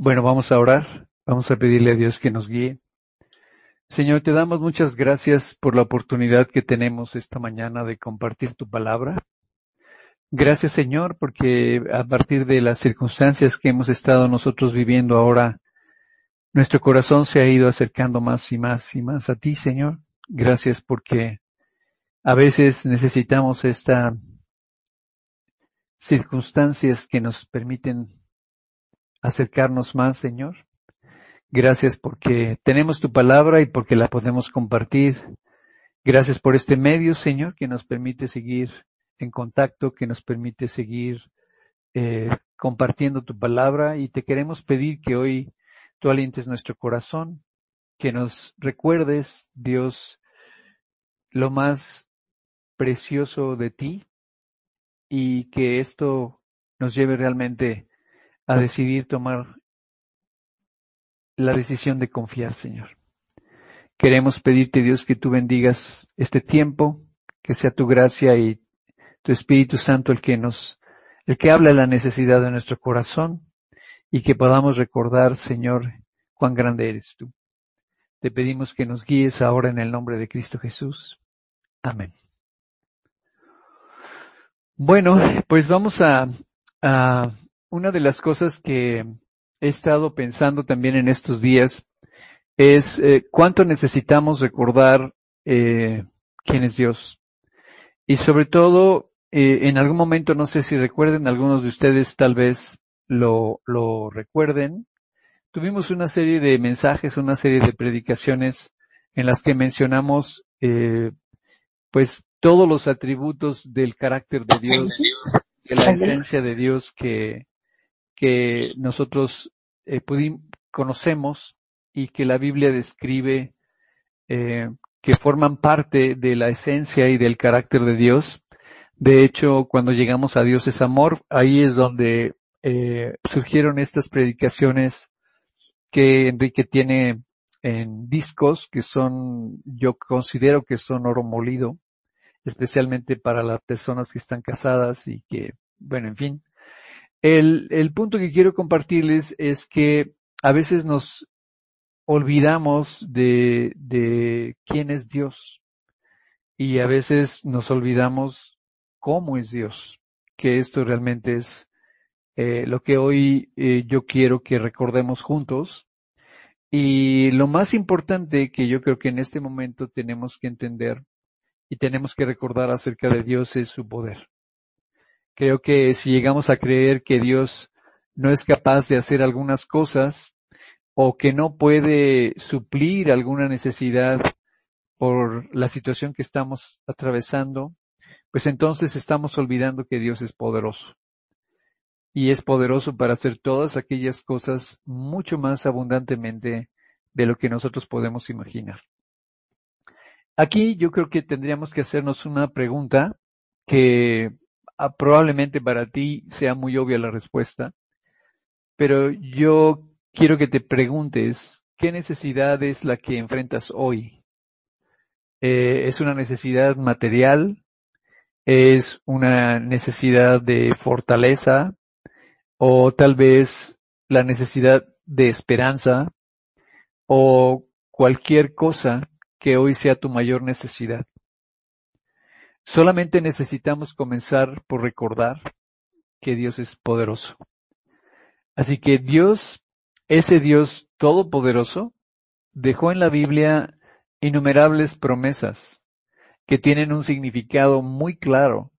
Bueno, vamos a orar. Vamos a pedirle a Dios que nos guíe. Señor, te damos muchas gracias por la oportunidad que tenemos esta mañana de compartir tu palabra. Gracias, Señor, porque a partir de las circunstancias que hemos estado nosotros viviendo ahora, nuestro corazón se ha ido acercando más y más y más a ti, Señor. Gracias porque a veces necesitamos estas circunstancias que nos permiten acercarnos más, Señor. Gracias porque tenemos tu palabra y porque la podemos compartir. Gracias por este medio, Señor, que nos permite seguir en contacto, que nos permite seguir eh, compartiendo tu palabra y te queremos pedir que hoy tú alientes nuestro corazón, que nos recuerdes, Dios, lo más precioso de ti y que esto nos lleve realmente a decidir tomar la decisión de confiar, Señor. Queremos pedirte, Dios, que tú bendigas este tiempo, que sea tu gracia y tu Espíritu Santo el que nos, el que habla de la necesidad de nuestro corazón y que podamos recordar, Señor, cuán grande eres tú. Te pedimos que nos guíes ahora en el nombre de Cristo Jesús. Amén. Bueno, pues vamos a, a una de las cosas que he estado pensando también en estos días es eh, cuánto necesitamos recordar eh, quién es Dios. Y sobre todo, eh, en algún momento, no sé si recuerden, algunos de ustedes tal vez lo, lo recuerden, tuvimos una serie de mensajes, una serie de predicaciones en las que mencionamos, eh, pues, todos los atributos del carácter de Dios, de la esencia de Dios que, que nosotros eh, conocemos y que la Biblia describe eh, que forman parte de la esencia y del carácter de Dios. De hecho, cuando llegamos a Dios es amor, ahí es donde eh, surgieron estas predicaciones que Enrique tiene en discos que son, yo considero que son oro molido, especialmente para las personas que están casadas y que, bueno, en fin. El, punto que quiero compartirles es que a veces nos olvidamos de, de quién es Dios y a veces nos olvidamos cómo es Dios, que esto realmente es eh, lo que hoy eh, yo quiero que recordemos juntos. Y lo más importante que yo creo que en este momento tenemos que entender y tenemos que recordar acerca de Dios es su poder. Creo que si llegamos a creer que Dios no es capaz de hacer algunas cosas o que no puede suplir alguna necesidad por la situación que estamos atravesando, pues entonces estamos olvidando que Dios es poderoso y es poderoso para hacer todas aquellas cosas mucho más abundantemente de lo que nosotros podemos imaginar. Aquí yo creo que tendríamos que hacernos una pregunta que ah, probablemente para ti sea muy obvia la respuesta, pero yo quiero que te preguntes qué necesidad es la que enfrentas hoy. Eh, ¿Es una necesidad material? ¿Es una necesidad de fortaleza? o tal vez la necesidad de esperanza o cualquier cosa que hoy sea tu mayor necesidad. Solamente necesitamos comenzar por recordar que Dios es poderoso. Así que Dios, ese Dios todopoderoso, dejó en la Biblia innumerables promesas que tienen un significado muy claro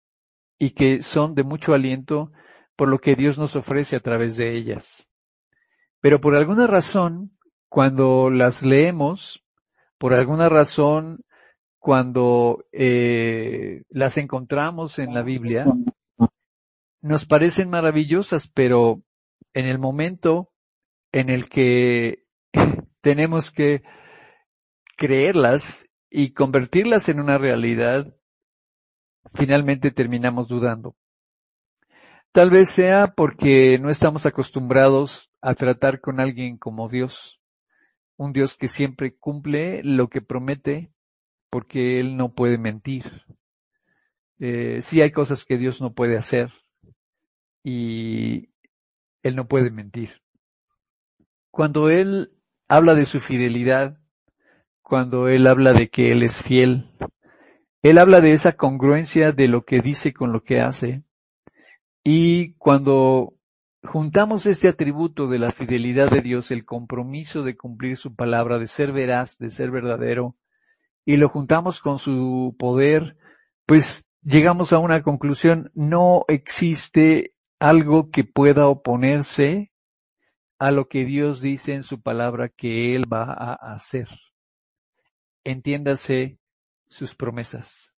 y que son de mucho aliento por lo que Dios nos ofrece a través de ellas. Pero por alguna razón, cuando las leemos, por alguna razón, cuando eh, las encontramos en la Biblia, nos parecen maravillosas, pero en el momento en el que tenemos que creerlas y convertirlas en una realidad, finalmente terminamos dudando. Tal vez sea porque no estamos acostumbrados a tratar con alguien como Dios, un Dios que siempre cumple lo que promete porque Él no puede mentir. Eh, sí hay cosas que Dios no puede hacer y Él no puede mentir. cuando Él habla de su fidelidad, cuando Él habla de que Él es fiel, Él habla de esa congruencia de lo que dice con lo que hace. Y cuando juntamos este atributo de la fidelidad de Dios, el compromiso de cumplir su palabra, de ser veraz, de ser verdadero, y lo juntamos con su poder, pues llegamos a una conclusión, no existe algo que pueda oponerse a lo que Dios dice en su palabra que Él va a hacer. Entiéndase sus promesas.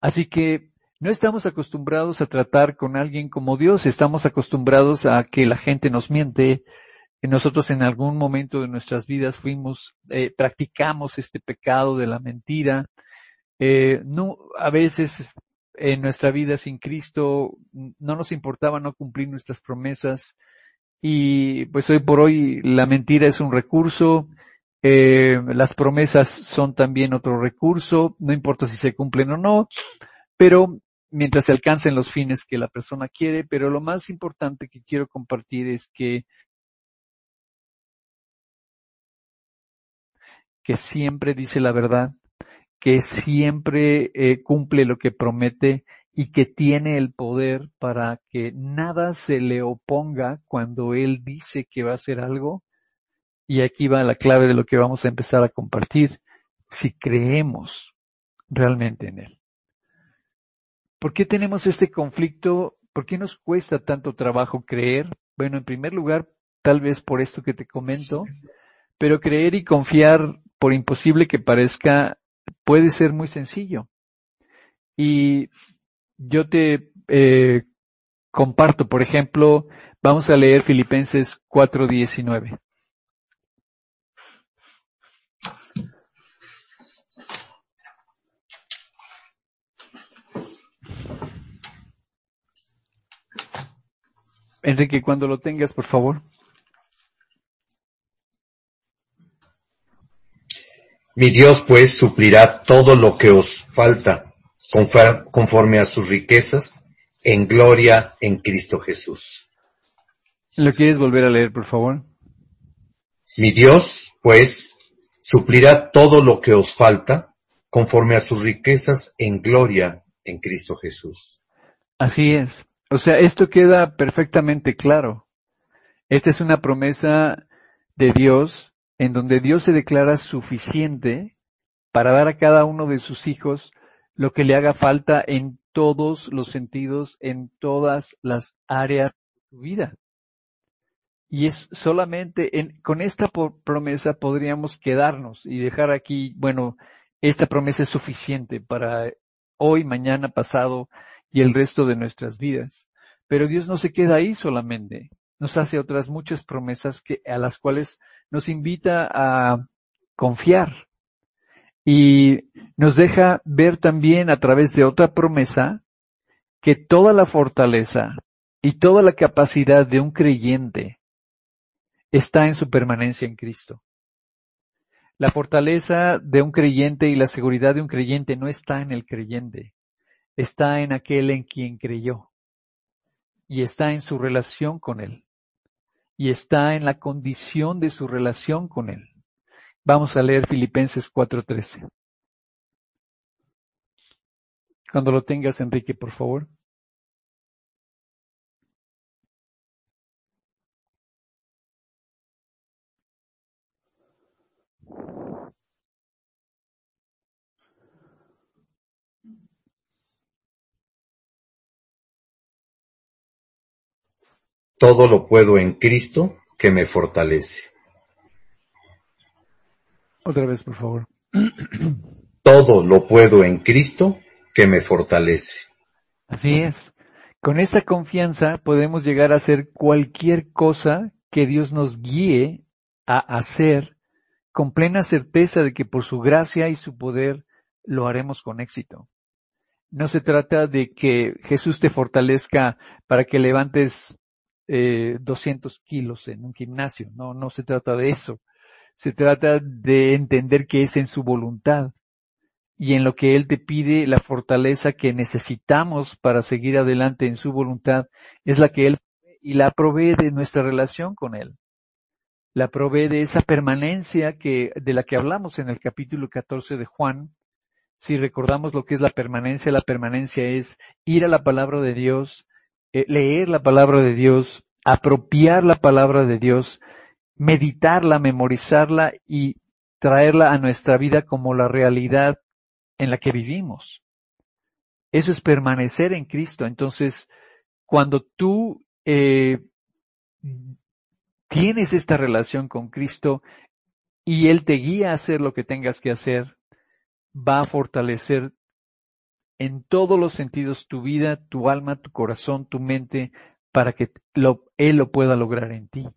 Así que no estamos acostumbrados a tratar con alguien como Dios, estamos acostumbrados a que la gente nos miente. Nosotros en algún momento de nuestras vidas fuimos, eh, practicamos este pecado de la mentira. Eh, no, a veces en nuestra vida sin Cristo no nos importaba no cumplir nuestras promesas y pues hoy por hoy la mentira es un recurso, eh, las promesas son también otro recurso, no importa si se cumplen o no, pero mientras se alcancen los fines que la persona quiere, pero lo más importante que quiero compartir es que que siempre dice la verdad, que siempre eh, cumple lo que promete y que tiene el poder para que nada se le oponga cuando él dice que va a hacer algo. Y aquí va la clave de lo que vamos a empezar a compartir, si creemos realmente en él. ¿Por qué tenemos este conflicto? ¿Por qué nos cuesta tanto trabajo creer? Bueno, en primer lugar, tal vez por esto que te comento, pero creer y confiar, por imposible que parezca, puede ser muy sencillo. Y yo te eh, comparto, por ejemplo, vamos a leer Filipenses 4:19. Enrique, cuando lo tengas, por favor. Mi Dios pues suplirá todo lo que os falta conforme a sus riquezas, en gloria en Cristo Jesús. ¿Lo quieres volver a leer, por favor? Mi Dios, pues, suplirá todo lo que os falta, conforme a sus riquezas en gloria en Cristo Jesús. Así es. O sea, esto queda perfectamente claro. Esta es una promesa de Dios en donde Dios se declara suficiente para dar a cada uno de sus hijos lo que le haga falta en todos los sentidos, en todas las áreas de su vida. Y es solamente en, con esta promesa podríamos quedarnos y dejar aquí, bueno, esta promesa es suficiente para hoy, mañana, pasado y el resto de nuestras vidas. Pero Dios no se queda ahí solamente. Nos hace otras muchas promesas que, a las cuales nos invita a confiar, y nos deja ver también a través de otra promesa que toda la fortaleza y toda la capacidad de un creyente está en su permanencia en Cristo. La fortaleza de un creyente y la seguridad de un creyente no está en el creyente, está en aquel en quien creyó y está en su relación con él y está en la condición de su relación con él. Vamos a leer Filipenses 4:13. Cuando lo tengas, Enrique, por favor. Todo lo puedo en Cristo que me fortalece. Otra vez, por favor. Todo lo puedo en Cristo que me fortalece. Así es. Con esta confianza podemos llegar a hacer cualquier cosa que Dios nos guíe a hacer con plena certeza de que por su gracia y su poder lo haremos con éxito. No se trata de que Jesús te fortalezca para que levantes eh, 200 kilos en un gimnasio. No, no se trata de eso. Se trata de entender que es en su voluntad y en lo que Él te pide la fortaleza que necesitamos para seguir adelante en su voluntad es la que Él y la provee de nuestra relación con Él. la provee de esa permanencia que, de la que hablamos en el capítulo 14 de Juan. Si recordamos lo que es la permanencia, la permanencia es ir a la palabra de Dios, leer la palabra de Dios, apropiar la palabra de Dios, meditarla, memorizarla y traerla a nuestra vida como la realidad en la que vivimos. Eso es permanecer en Cristo. Entonces, cuando tú eh, tienes esta relación con Cristo y Él te guía a hacer lo que tengas que hacer, va a fortalecer en todos los sentidos tu vida, tu alma, tu corazón, tu mente, para que Él lo pueda lograr en ti.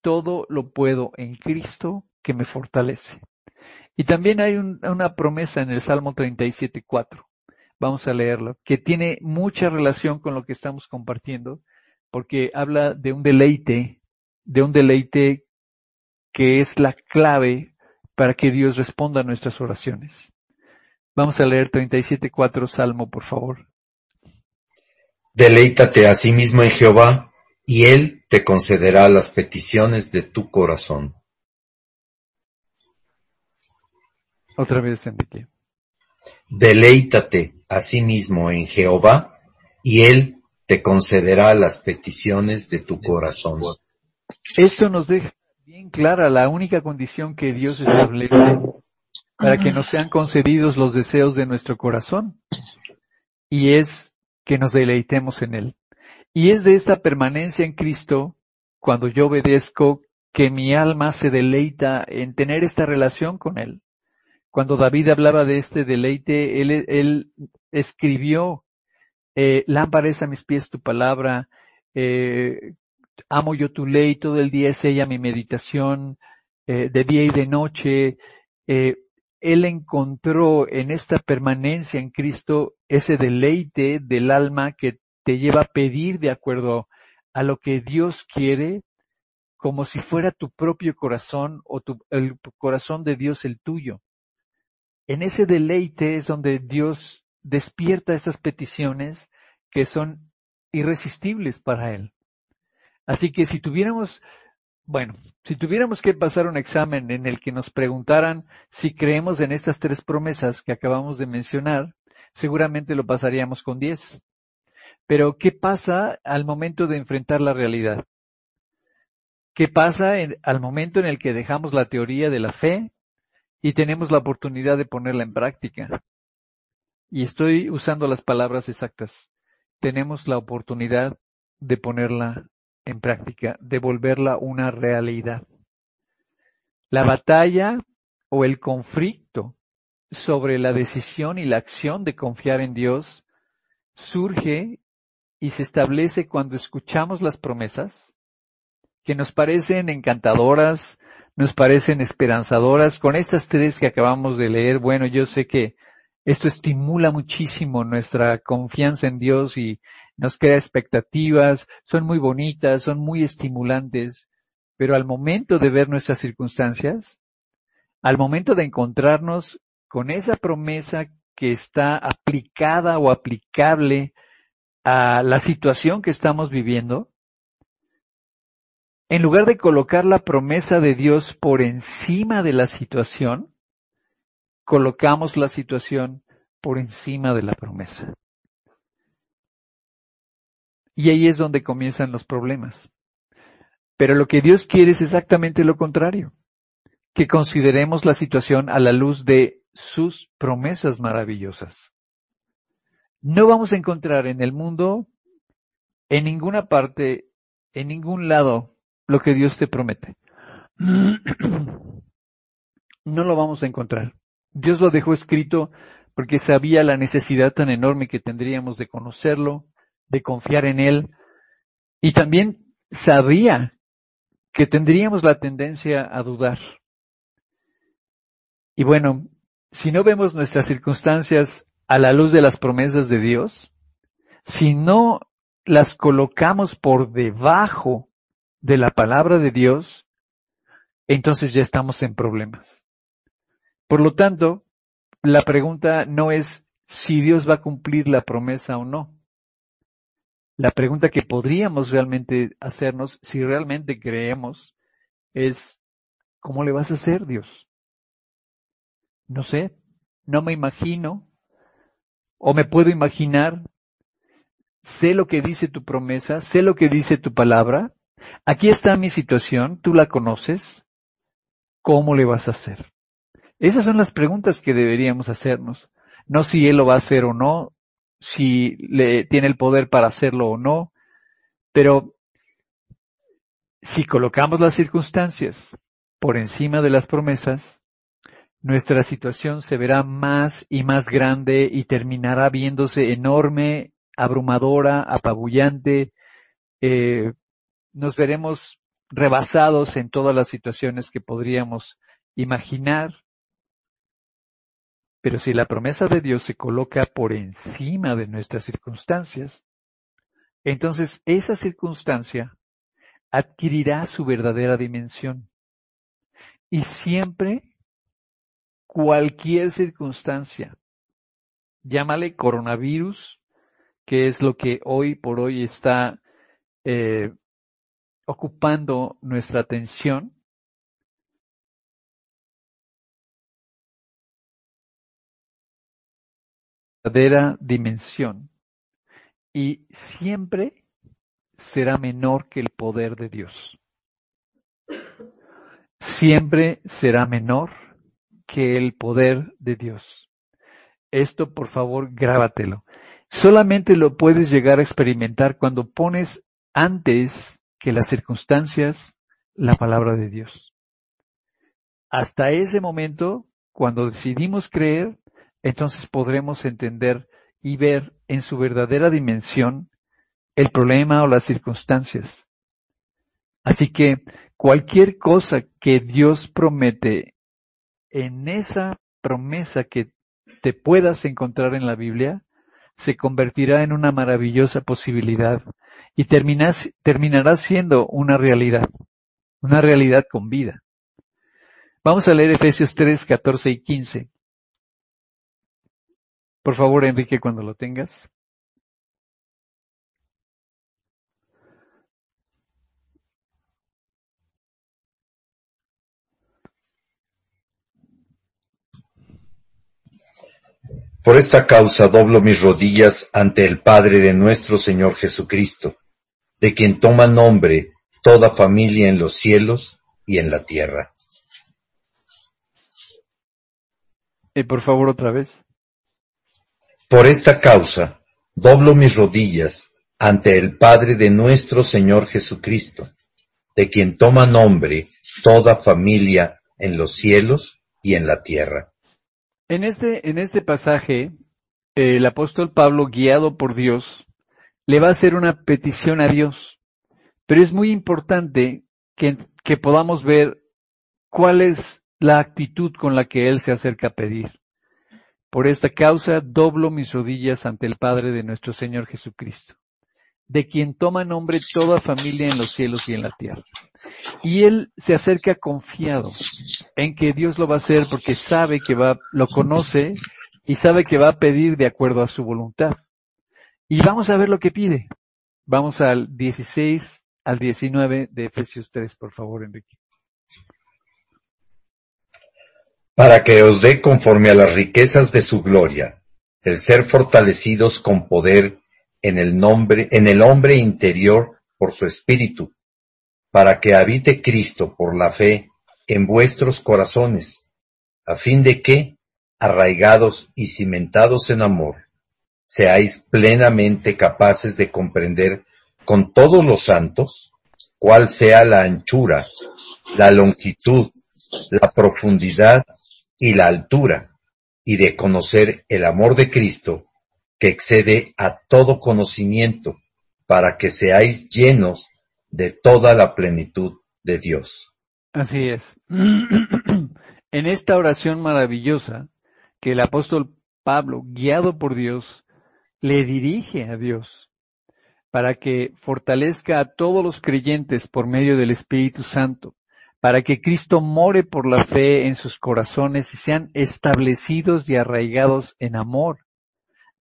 Todo lo puedo en Cristo que me fortalece. Y también hay una promesa en el Salmo 37.4. Vamos a leerlo, que tiene mucha relación con lo que estamos compartiendo, porque habla de un deleite, de un deleite que es la clave para que Dios responda a nuestras oraciones. Vamos a leer 37.4 Salmo, por favor. Deleítate a sí mismo en Jehová, y Él te concederá las peticiones de tu corazón. Otra vez, Enrique. Deleítate a sí mismo en Jehová, y Él te concederá las peticiones de tu corazón. Esto nos deja bien clara la única condición que Dios establece para que nos sean concedidos los deseos de nuestro corazón. Y es que nos deleitemos en Él. Y es de esta permanencia en Cristo, cuando yo obedezco, que mi alma se deleita en tener esta relación con Él. Cuando David hablaba de este deleite, él, escribió, eh, lámpara a mis pies tu palabra, eh, amo yo tu ley, todo el día es ella mi meditación, eh, de día y de noche. Eh, él encontró en esta permanencia en Cristo ese deleite del alma que te lleva a pedir de acuerdo a lo que Dios quiere, como si fuera tu propio corazón o el corazón de Dios el tuyo. En ese deleite es donde Dios despierta esas peticiones que son irresistibles para Él. Así que si tuviéramos, bueno, si tuviéramos que pasar un examen en el que nos preguntaran si creemos en estas tres promesas que acabamos de mencionar, seguramente lo pasaríamos con 10. Pero, ¿qué pasa al momento de enfrentar la realidad? ¿Qué pasa al momento en el que dejamos la teoría de la fe y tenemos la oportunidad de ponerla en práctica? Y estoy usando las palabras exactas. Tenemos la oportunidad de ponerla en práctica, de volverla una realidad. La batalla o el conflicto sobre la decisión y la acción de confiar en Dios surge y se establece cuando escuchamos las promesas que nos parecen encantadoras, nos parecen esperanzadoras. Con estas tres que acabamos de leer, bueno, yo sé que esto estimula muchísimo nuestra confianza en Dios y nos crea expectativas, son muy bonitas, son muy estimulantes, pero al momento de ver nuestras circunstancias, al momento de encontrarnos con esa promesa que está aplicada o aplicable a la situación que estamos viviendo, en lugar de colocar la promesa de Dios por encima de la situación, colocamos la situación por encima de la promesa. Y ahí es donde comienzan los problemas. Pero lo que Dios quiere es exactamente lo contrario, que consideremos la situación a la luz de sus promesas maravillosas. No vamos a encontrar en el mundo, en ninguna parte, en ningún lado, lo que Dios te promete. No lo vamos a encontrar. Dios lo dejó escrito porque sabía la necesidad tan enorme que tendríamos de conocerlo, de confiar en Él. Y también sabía que tendríamos la tendencia a dudar. Y bueno, si no vemos nuestras circunstancias a la luz de las promesas de Dios, si no las colocamos por debajo de la palabra de Dios, entonces ya estamos en problemas. Por lo tanto, la pregunta no es si Dios va a cumplir la promesa o no la pregunta que podríamos realmente hacernos si realmente creemos es, ¿cómo le vas a hacer, Dios? No sé, no me imagino, o me puedo imaginar, sé lo que dice tu promesa, sé lo que dice tu palabra, aquí está mi situación, tú la conoces, ¿cómo le vas a hacer? Esas son las preguntas que deberíamos hacernos, no si Él lo va a hacer o no, si le tiene el poder para hacerlo o no, pero si colocamos las circunstancias por encima de las promesas, nuestra situación se verá más y más grande y terminará viéndose enorme, abrumadora, apabullante. Eh, nos veremos rebasados en todas las situaciones que podríamos imaginar. Pero si la promesa de Dios se coloca por encima de nuestras circunstancias, entonces esa circunstancia adquirirá su verdadera dimensión. Y siempre, cualquier circunstancia, llámale coronavirus, que es lo que hoy por hoy está eh, ocupando nuestra atención, verdadera dimensión y siempre será menor que el poder de Dios. Siempre será menor que el poder de Dios. Esto, por favor, grábatelo. Solamente lo puedes llegar a experimentar cuando pones antes que las circunstancias la palabra de Dios. Hasta ese momento, cuando decidimos creer, entonces podremos entender y ver en su verdadera dimensión el problema o las circunstancias. Así que cualquier cosa que Dios promete en esa promesa que te puedas encontrar en la Biblia, se convertirá en una maravillosa posibilidad y terminará siendo una realidad, una realidad con vida. Vamos a leer Efesios 3, 14 y 15. Por favor, Enrique, cuando lo tengas. Por esta causa doblo mis rodillas ante el Padre de nuestro Señor Jesucristo, de quien toma nombre toda familia en los cielos y en la tierra. Y por favor otra vez. Por esta causa doblo mis rodillas ante el Padre de nuestro Señor Jesucristo, de quien toma nombre toda familia en los cielos y en la tierra. En este, en este pasaje, el apóstol Pablo, guiado por Dios, le va a hacer una petición a Dios. Pero es muy importante que, que podamos ver cuál es la actitud con la que él se acerca a pedir. Por esta causa doblo mis rodillas ante el Padre de nuestro Señor Jesucristo, de quien toma nombre toda familia en los cielos y en la tierra. Y él se acerca confiado en que Dios lo va a hacer porque sabe que va, lo conoce y sabe que va a pedir de acuerdo a su voluntad. Y vamos a ver lo que pide. Vamos al 16 al 19 de Efesios 3, por favor, Enrique. Para que os dé conforme a las riquezas de su gloria, el ser fortalecidos con poder en el nombre, en el hombre interior por su espíritu, para que habite Cristo por la fe en vuestros corazones, a fin de que, arraigados y cimentados en amor, seáis plenamente capaces de comprender con todos los santos cuál sea la anchura, la longitud, la profundidad y la altura, y de conocer el amor de Cristo, que excede a todo conocimiento, para que seáis llenos de toda la plenitud de Dios. Así es. en esta oración maravillosa que el apóstol Pablo, guiado por Dios, le dirige a Dios para que fortalezca a todos los creyentes por medio del Espíritu Santo, para que Cristo more por la fe en sus corazones y sean establecidos y arraigados en amor,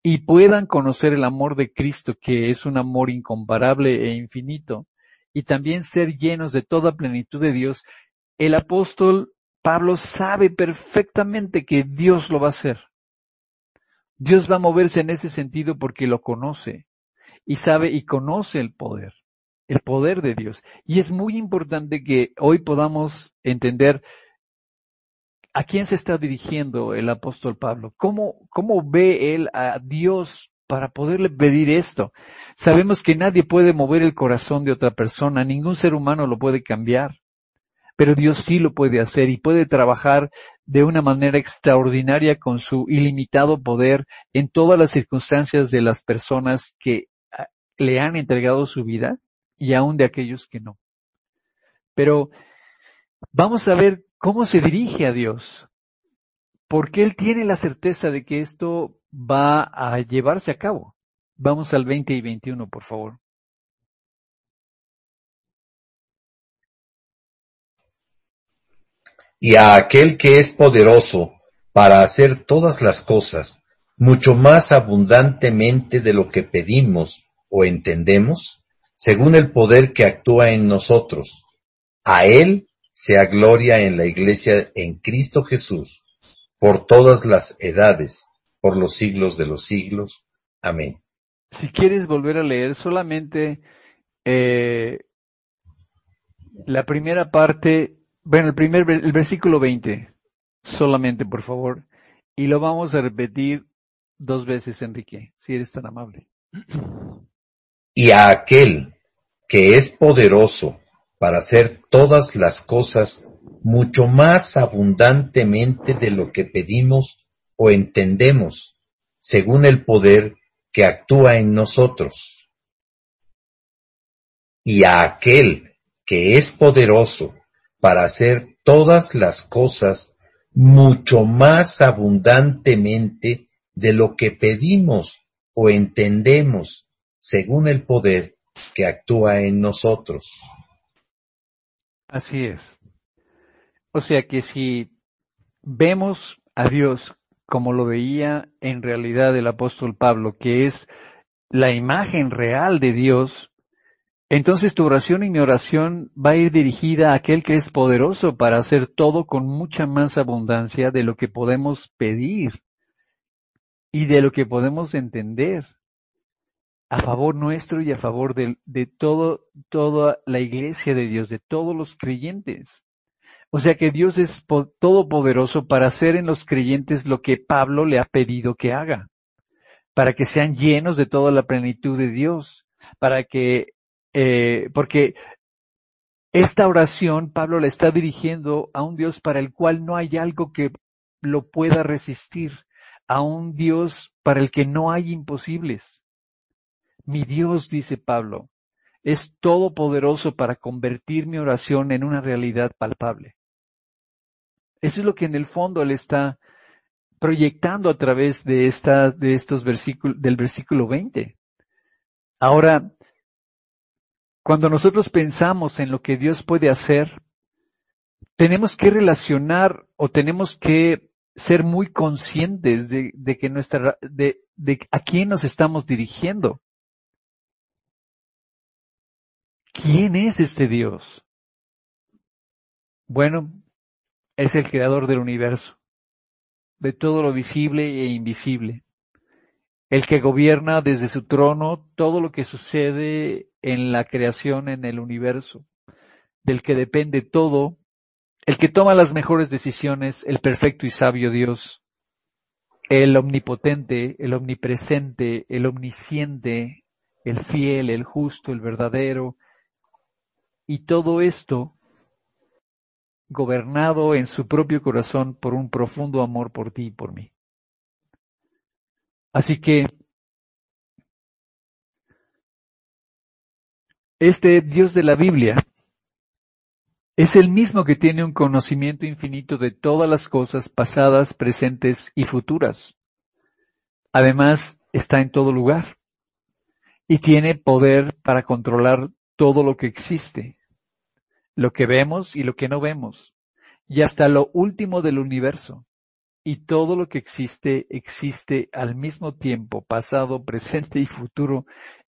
y puedan conocer el amor de Cristo, que es un amor incomparable e infinito, y también ser llenos de toda plenitud de Dios, el apóstol Pablo sabe perfectamente que Dios lo va a hacer. Dios va a moverse en ese sentido porque lo conoce y sabe y conoce el poder, el poder de Dios. Y es muy importante que hoy podamos entender a quién se está dirigiendo el apóstol Pablo, cómo, cómo ve él a Dios para poderle pedir esto. Sabemos que nadie puede mover el corazón de otra persona, ningún ser humano lo puede cambiar, pero Dios sí lo puede hacer y puede trabajar de una manera extraordinaria con su ilimitado poder en todas las circunstancias de las personas que ah, le han entregado su vida y aún de aquellos que no. Pero vamos a ver cómo se dirige a Dios, porque Él tiene la certeza de que esto va a llevarse a cabo. Vamos al 20 y 21, por favor. y a aquel que es poderoso para hacer todas las cosas mucho más abundantemente de lo que pedimos o entendemos, según el poder que actúa en nosotros. A Él sea gloria en la Iglesia en Cristo Jesús, por todas las edades, por los siglos de los siglos. Amén. Si quieres volver a leer solamente eh, la primera parte bueno, el primer, el versículo 20, solamente por favor, y lo vamos a repetir dos veces, Enrique, si eres tan amable. Y a aquel que es poderoso para hacer todas las cosas mucho más abundantemente de lo que pedimos o entendemos, según el poder que actúa en nosotros. Y a aquel que es poderoso para hacer todas las cosas mucho más abundantemente de lo que pedimos o entendemos, según el poder que actúa en nosotros. Así es. O sea que si vemos a Dios como lo veía en realidad el apóstol Pablo, que es la imagen real de Dios, entonces tu oración y mi oración va a ir dirigida a aquel que es poderoso para hacer todo con mucha más abundancia de lo que podemos pedir y de lo que podemos entender a favor nuestro y a favor de, de todo, toda la iglesia de Dios, de todos los creyentes. O sea que Dios es todopoderoso para hacer en los creyentes lo que Pablo le ha pedido que haga, para que sean llenos de toda la plenitud de Dios, para que eh, porque esta oración Pablo la está dirigiendo a un Dios para el cual no hay algo que lo pueda resistir, a un Dios para el que no hay imposibles. Mi Dios, dice Pablo, es todopoderoso para convertir mi oración en una realidad palpable. Eso es lo que en el fondo él está proyectando a través de esta, de estos versículos, del versículo 20. Ahora, cuando nosotros pensamos en lo que Dios puede hacer, tenemos que relacionar o tenemos que ser muy conscientes de, que nuestra, de, de a quién nos estamos dirigiendo. ¿Quién es este Dios? Bueno, es el creador del universo, de todo lo visible e invisible el que gobierna desde su trono todo lo que sucede en la creación, en el universo, del que depende todo, el que toma las mejores decisiones, el perfecto y sabio Dios, el omnipotente, el omnipresente, el omnisciente, el fiel, el justo, el verdadero, y todo esto gobernado en su propio corazón por un profundo amor por ti y por mí. Así que este Dios de la Biblia es el mismo que tiene un conocimiento infinito de todas las cosas pasadas, presentes y futuras. Además, está en todo lugar y tiene poder para controlar todo lo que existe, lo que vemos y lo que no vemos, y hasta lo último del universo y todo lo que existe existe al mismo tiempo, pasado, presente y futuro,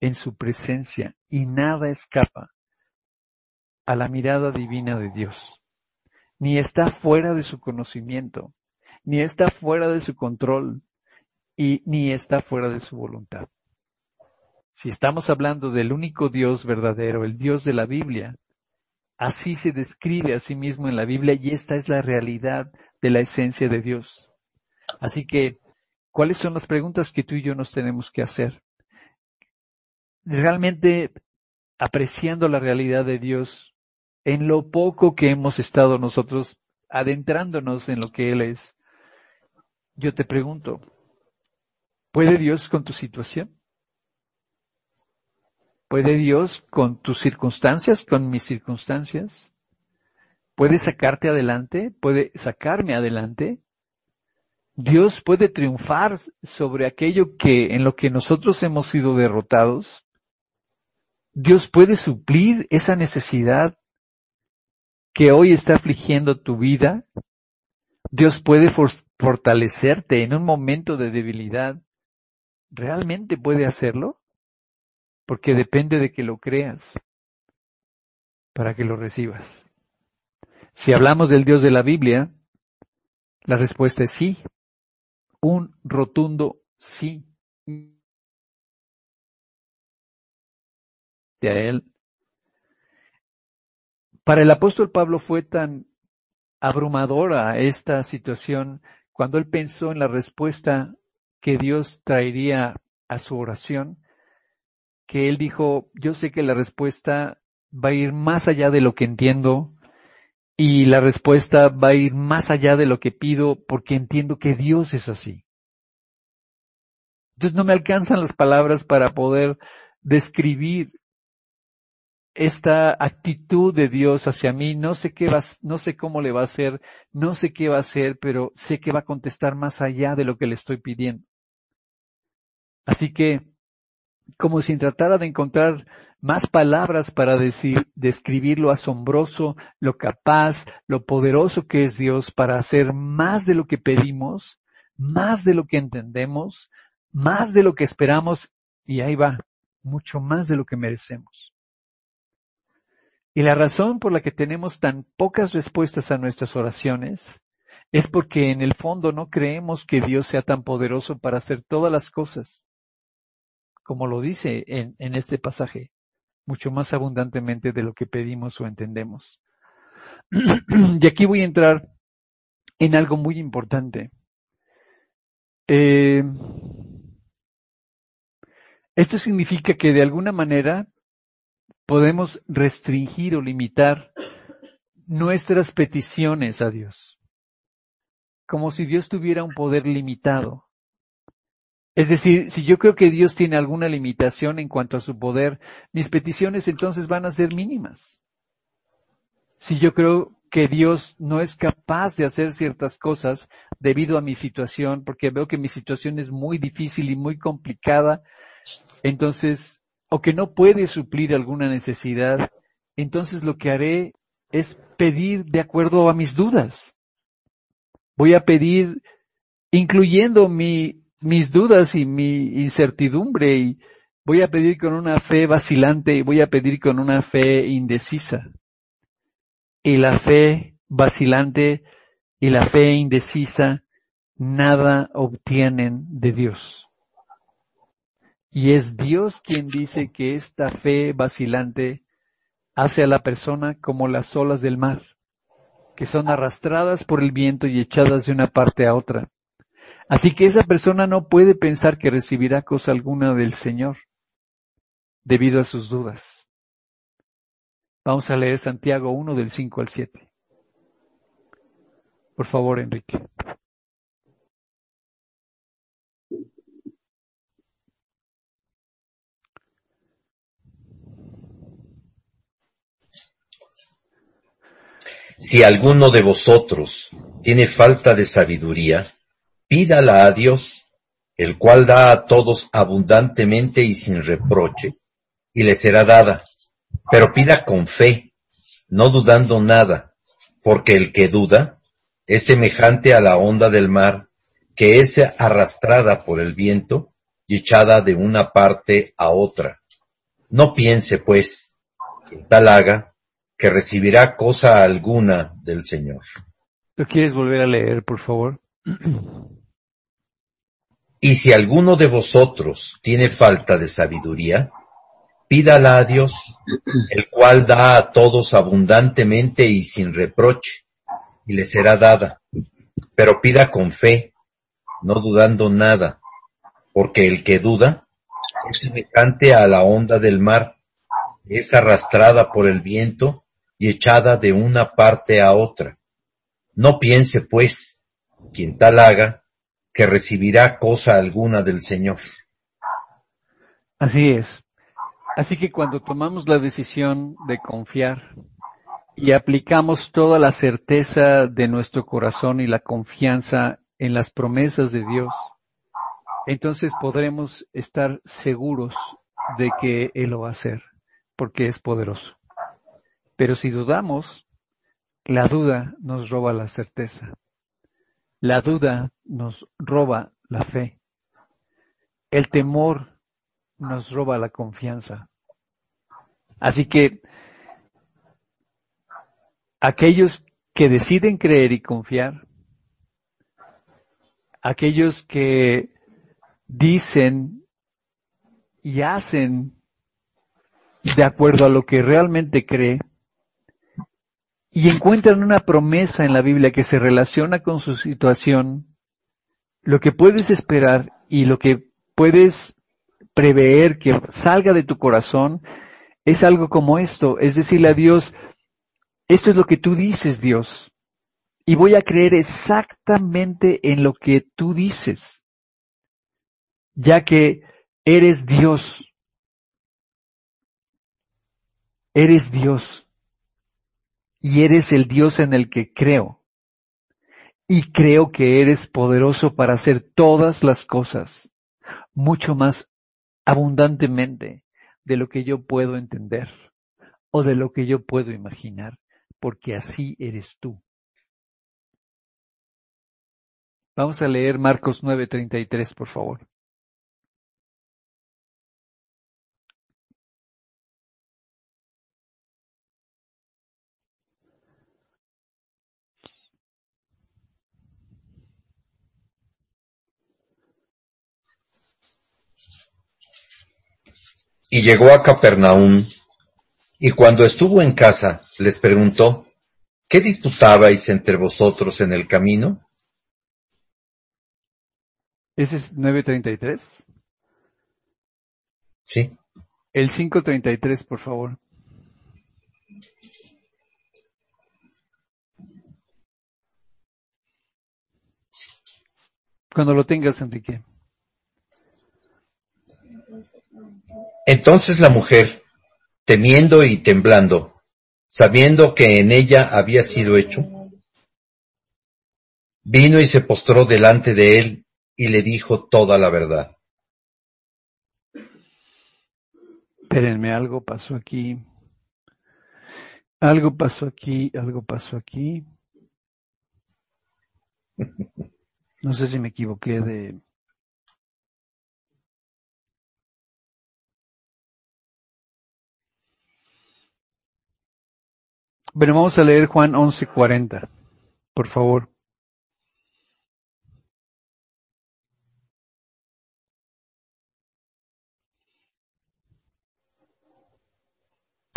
en su presencia, y nada escapa a la mirada divina de Dios. ni está fuera de su conocimiento, ni está fuera de su control, y ni está fuera de su voluntad. Si estamos hablando del único Dios verdadero, el Dios de la Biblia, así se describe a sí mismo en la Biblia y esta es la realidad de la esencia de Dios. Así que, ¿cuáles son las preguntas que tú y yo nos tenemos que hacer? Realmente apreciando la realidad de Dios en lo poco que hemos estado nosotros adentrándonos en lo que Él es. Yo te pregunto, ¿puede Dios con tu situación? ¿Puede Dios con tus circunstancias, con mis circunstancias? ¿Puede sacarte adelante? ¿Puede sacarme adelante? Dios puede triunfar sobre aquello que en lo que nosotros hemos sido derrotados. Dios puede suplir esa necesidad que hoy está afligiendo tu vida. Dios puede fortalecerte en un momento de debilidad. ¿Realmente puede hacerlo? Porque depende de que lo creas para que lo recibas. Si hablamos del Dios de la Biblia, la respuesta es sí, un rotundo sí. De él. Para el apóstol Pablo fue tan abrumadora esta situación cuando él pensó en la respuesta que Dios traería a su oración, que él dijo, yo sé que la respuesta va a ir más allá de lo que entiendo y la respuesta va a ir más allá de lo que pido porque entiendo que Dios es así. Entonces no me alcanzan las palabras para poder describir esta actitud de Dios hacia mí. No sé qué va, no sé cómo le va a hacer, no sé qué va a hacer, pero sé que va a contestar más allá de lo que le estoy pidiendo. Así que como si tratara de encontrar más palabras para decir, describir lo asombroso, lo capaz, lo poderoso que es Dios para hacer más de lo que pedimos, más de lo que entendemos, más de lo que esperamos, y ahí va, mucho más de lo que merecemos. Y la razón por la que tenemos tan pocas respuestas a nuestras oraciones es porque en el fondo no creemos que Dios sea tan poderoso para hacer todas las cosas como lo dice en, este pasaje, mucho más abundantemente de lo que pedimos o entendemos. y aquí voy a entrar en algo muy importante. Eh, esto significa que de alguna manera podemos restringir o limitar nuestras peticiones a Dios, como si Dios tuviera un poder limitado. Es decir, si yo creo que Dios tiene alguna limitación en cuanto a su poder, mis peticiones entonces van a ser mínimas. Si yo creo que Dios no es capaz de hacer ciertas cosas debido a mi situación, porque veo que mi situación es muy difícil y muy complicada, entonces, o que no puede suplir alguna necesidad, entonces lo que haré es pedir de acuerdo a mis dudas. Voy a pedir incluyendo mi mis dudas y mi incertidumbre y voy a pedir con una fe vacilante y voy a pedir con una fe indecisa. Y la fe vacilante y la fe indecisa nada obtienen de Dios. Y es Dios quien dice que esta fe vacilante hace a la persona como las olas del mar, que son arrastradas por el viento y echadas de una parte a otra. Así que esa persona no puede pensar que recibirá cosa alguna del Señor debido a sus dudas. Vamos a leer Santiago 1 del 5 al 7. Por favor, Enrique. Si alguno de vosotros tiene falta de sabiduría, pídala a Dios, el cual da a todos abundantemente y sin reproche, y le será dada. Pero pida con fe, no dudando nada, porque el que duda es semejante a la onda del mar, que es arrastrada por el viento y echada de una parte a otra. No piense, pues, que tal haga, que recibirá cosa alguna del Señor. ¿Lo quieres volver a leer, por favor? Y si alguno de vosotros tiene falta de sabiduría, pídala a Dios, el cual da a todos abundantemente y sin reproche, y le será dada. Pero pida con fe, no dudando nada, porque el que duda es semejante a la onda del mar, es arrastrada por el viento y echada de una parte a otra. No piense, pues, quien tal haga, que recibirá cosa alguna del Señor. Así es. Así que cuando tomamos la decisión de confiar y aplicamos toda la certeza de nuestro corazón y la confianza en las promesas de Dios, entonces podremos estar seguros de que Él lo va a hacer, porque es poderoso. Pero si dudamos, la duda nos roba la certeza. La duda nos roba la fe. El temor nos roba la confianza. Así que aquellos que deciden creer y confiar, aquellos que dicen y hacen de acuerdo a lo que realmente cree y encuentran una promesa en la Biblia que se relaciona con su situación, lo que puedes esperar y lo que puedes prever que salga de tu corazón es algo como esto, es decirle a Dios, esto es lo que tú dices, Dios, y voy a creer exactamente en lo que tú dices ya que eres Dios. Eres Dios. Y eres el Dios en el que creo. Y creo que eres poderoso para hacer todas las cosas, mucho más abundantemente de lo que yo puedo entender o de lo que yo puedo imaginar, porque así eres tú. Vamos a leer Marcos 9:33, por favor. Y llegó a Capernaum, y cuando estuvo en casa, les preguntó, ¿qué disputabais entre vosotros en el camino? ¿Ese es 933? Sí. El 533, por favor. Cuando lo tengas, Enrique. Entonces la mujer, temiendo y temblando, sabiendo que en ella había sido hecho, vino y se postró delante de él y le dijo toda la verdad. Espérenme, algo pasó aquí. Algo pasó aquí, algo pasó aquí. No sé si me equivoqué de... Bueno, vamos a leer Juan 11:40, por favor.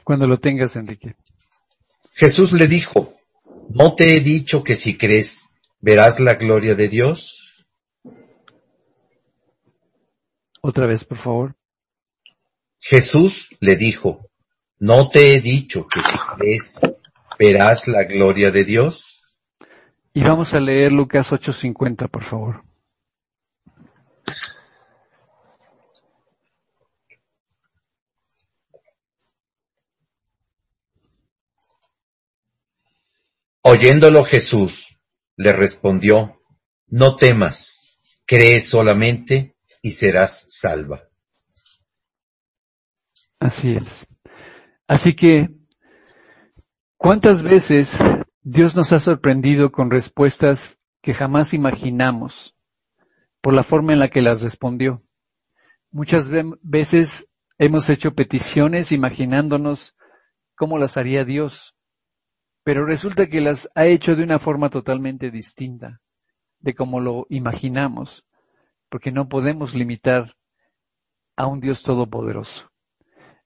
Cuando lo tengas, Enrique. Jesús le dijo, ¿no te he dicho que si crees verás la gloria de Dios? Otra vez, por favor. Jesús le dijo, ¿no te he dicho que si crees verás la gloria de Dios? Y vamos a leer Lucas 8:50, por favor. Oyéndolo Jesús, le respondió, no temas, cree solamente y serás salva. Así es. Así que, ¿cuántas veces Dios nos ha sorprendido con respuestas que jamás imaginamos por la forma en la que las respondió? Muchas veces hemos hecho peticiones imaginándonos cómo las haría Dios, pero resulta que las ha hecho de una forma totalmente distinta de como lo imaginamos, porque no podemos limitar a un Dios todopoderoso.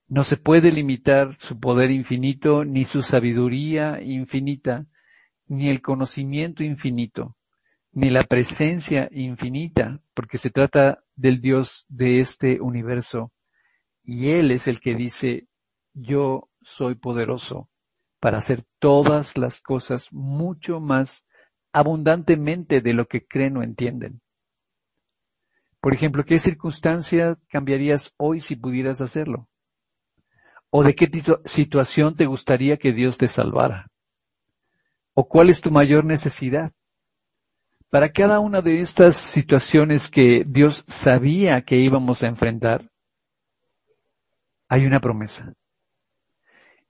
No se puede limitar su poder infinito, ni su sabiduría infinita, ni el conocimiento infinito, ni la presencia infinita, porque se trata del Dios de este universo. Y Él es el que dice, yo soy poderoso para hacer todas las cosas mucho más abundantemente de lo que creen o entienden. Por ejemplo, ¿qué circunstancia cambiarías hoy si pudieras hacerlo? ¿O de qué situación te gustaría que Dios te salvara? ¿O cuál es tu mayor necesidad? Para cada una de estas situaciones que Dios sabía que íbamos a enfrentar, hay una promesa.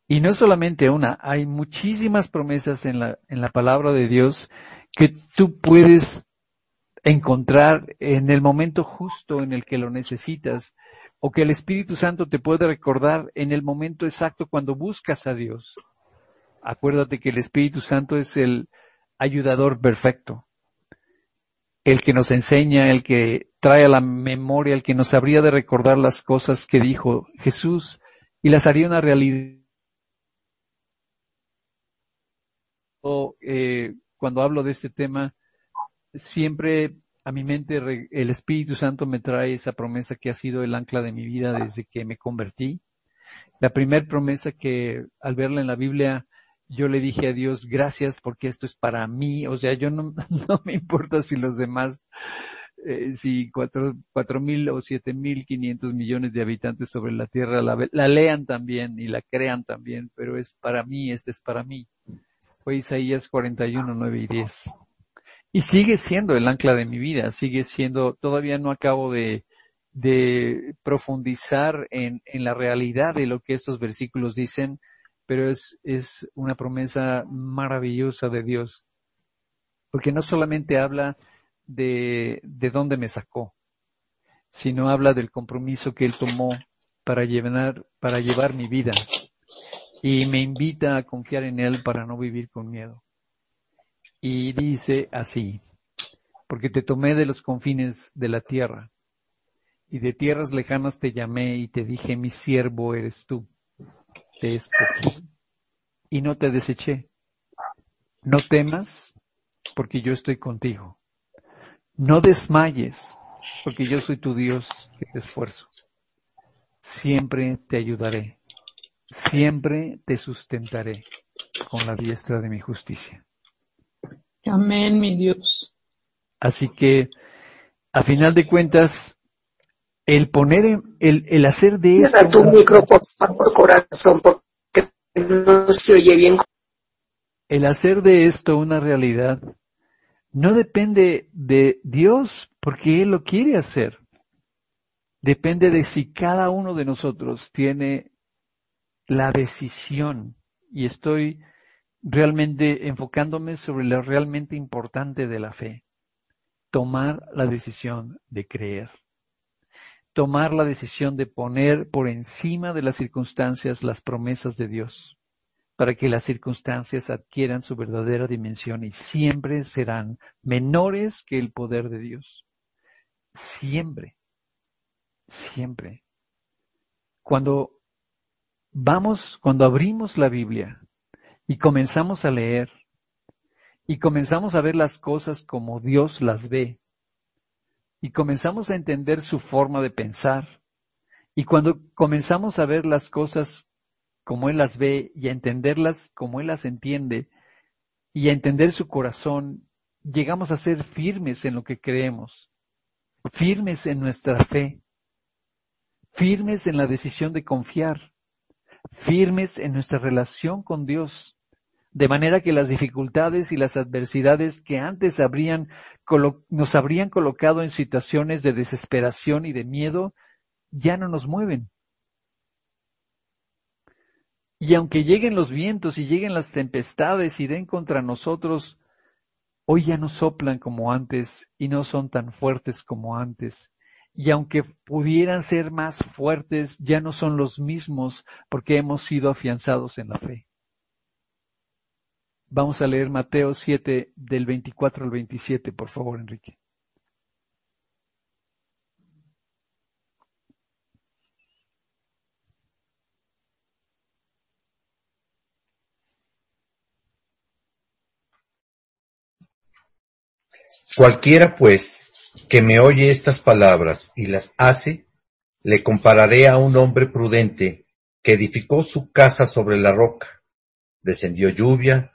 Y no solamente una, hay muchísimas promesas en la, en la palabra de Dios que tú puedes encontrar en el momento justo en el que lo necesitas o que el Espíritu Santo te puede recordar en el momento exacto cuando buscas a Dios. Acuérdate que el Espíritu Santo es el ayudador perfecto, el que nos enseña, el que trae a la memoria, el que nos habría de recordar las cosas que dijo Jesús y las haría una realidad. Eh, cuando hablo de este tema, siempre a mi mente el Espíritu Santo me trae esa promesa que ha sido el ancla de mi vida desde que me convertí. La primera promesa que al verla en la Biblia yo le dije a Dios, gracias porque esto es para mí. O sea, yo no, no me importa si los demás, eh, si cuatro, cuatro mil o siete mil quinientos millones de habitantes sobre la tierra la, la lean también y la crean también, pero es para mí, este es para mí fue Isaías 41, 9 y 10. Y sigue siendo el ancla de mi vida, sigue siendo, todavía no acabo de, profundizar en, en la realidad de lo que estos versículos dicen, pero es, es una promesa maravillosa de Dios. Porque no solamente habla de, de dónde me sacó, sino habla del compromiso que Él tomó para para llevar mi vida y me invita a confiar en Él para no vivir con miedo. Y dice así, porque te tomé de los confines de la tierra, y de tierras lejanas te llamé y te dije, mi siervo eres tú. Te escogí y no te deseché. No temas, porque yo estoy contigo. No desmayes, porque yo soy tu Dios que te esfuerzo. Siempre te ayudaré siempre te sustentaré con la diestra de mi justicia. Amén, mi Dios. Así que, a final de cuentas, el poner, el, el hacer de esto... tu micro, por favor, corazón, porque no se oye bien. El hacer de esto una realidad no depende de Dios, porque Él lo quiere hacer. Depende de si cada uno de nosotros tiene la decisión y estoy realmente enfocándome sobre lo realmente importante de la fe. Tomar la decisión de creer. Tomar la decisión de poner por encima de las circunstancias las promesas de Dios para que las circunstancias adquieran su verdadera dimensión y siempre serán menores que el poder de Dios. Siempre. Siempre. Cuando vamos, cuando abrimos la Biblia y comenzamos a leer y comenzamos a ver las cosas como Dios las ve y comenzamos a entender su forma de pensar y cuando comenzamos a ver las cosas como Él las ve y a entenderlas como Él las entiende y a entender su corazón, llegamos a ser firmes en lo que creemos, firmes en nuestra fe, firmes en la decisión de confiar firmes en nuestra relación con Dios, de manera que las dificultades y las adversidades que antes habrían, nos habrían colocado en situaciones de desesperación y de miedo, ya no nos mueven. Y aunque lleguen los vientos y lleguen las tempestades y den contra nosotros, hoy ya no soplan como antes y no son tan fuertes como antes. y aunque pudieran ser más fuertes, ya no son los mismos porque hemos sido afianzados en la fe. Vamos a leer Mateo 7 del 24 al 27, por favor, Enrique. Cualquiera pues que me oye estas palabras y las hace, le compararé a un hombre prudente que edificó su casa sobre la roca. Descendió lluvia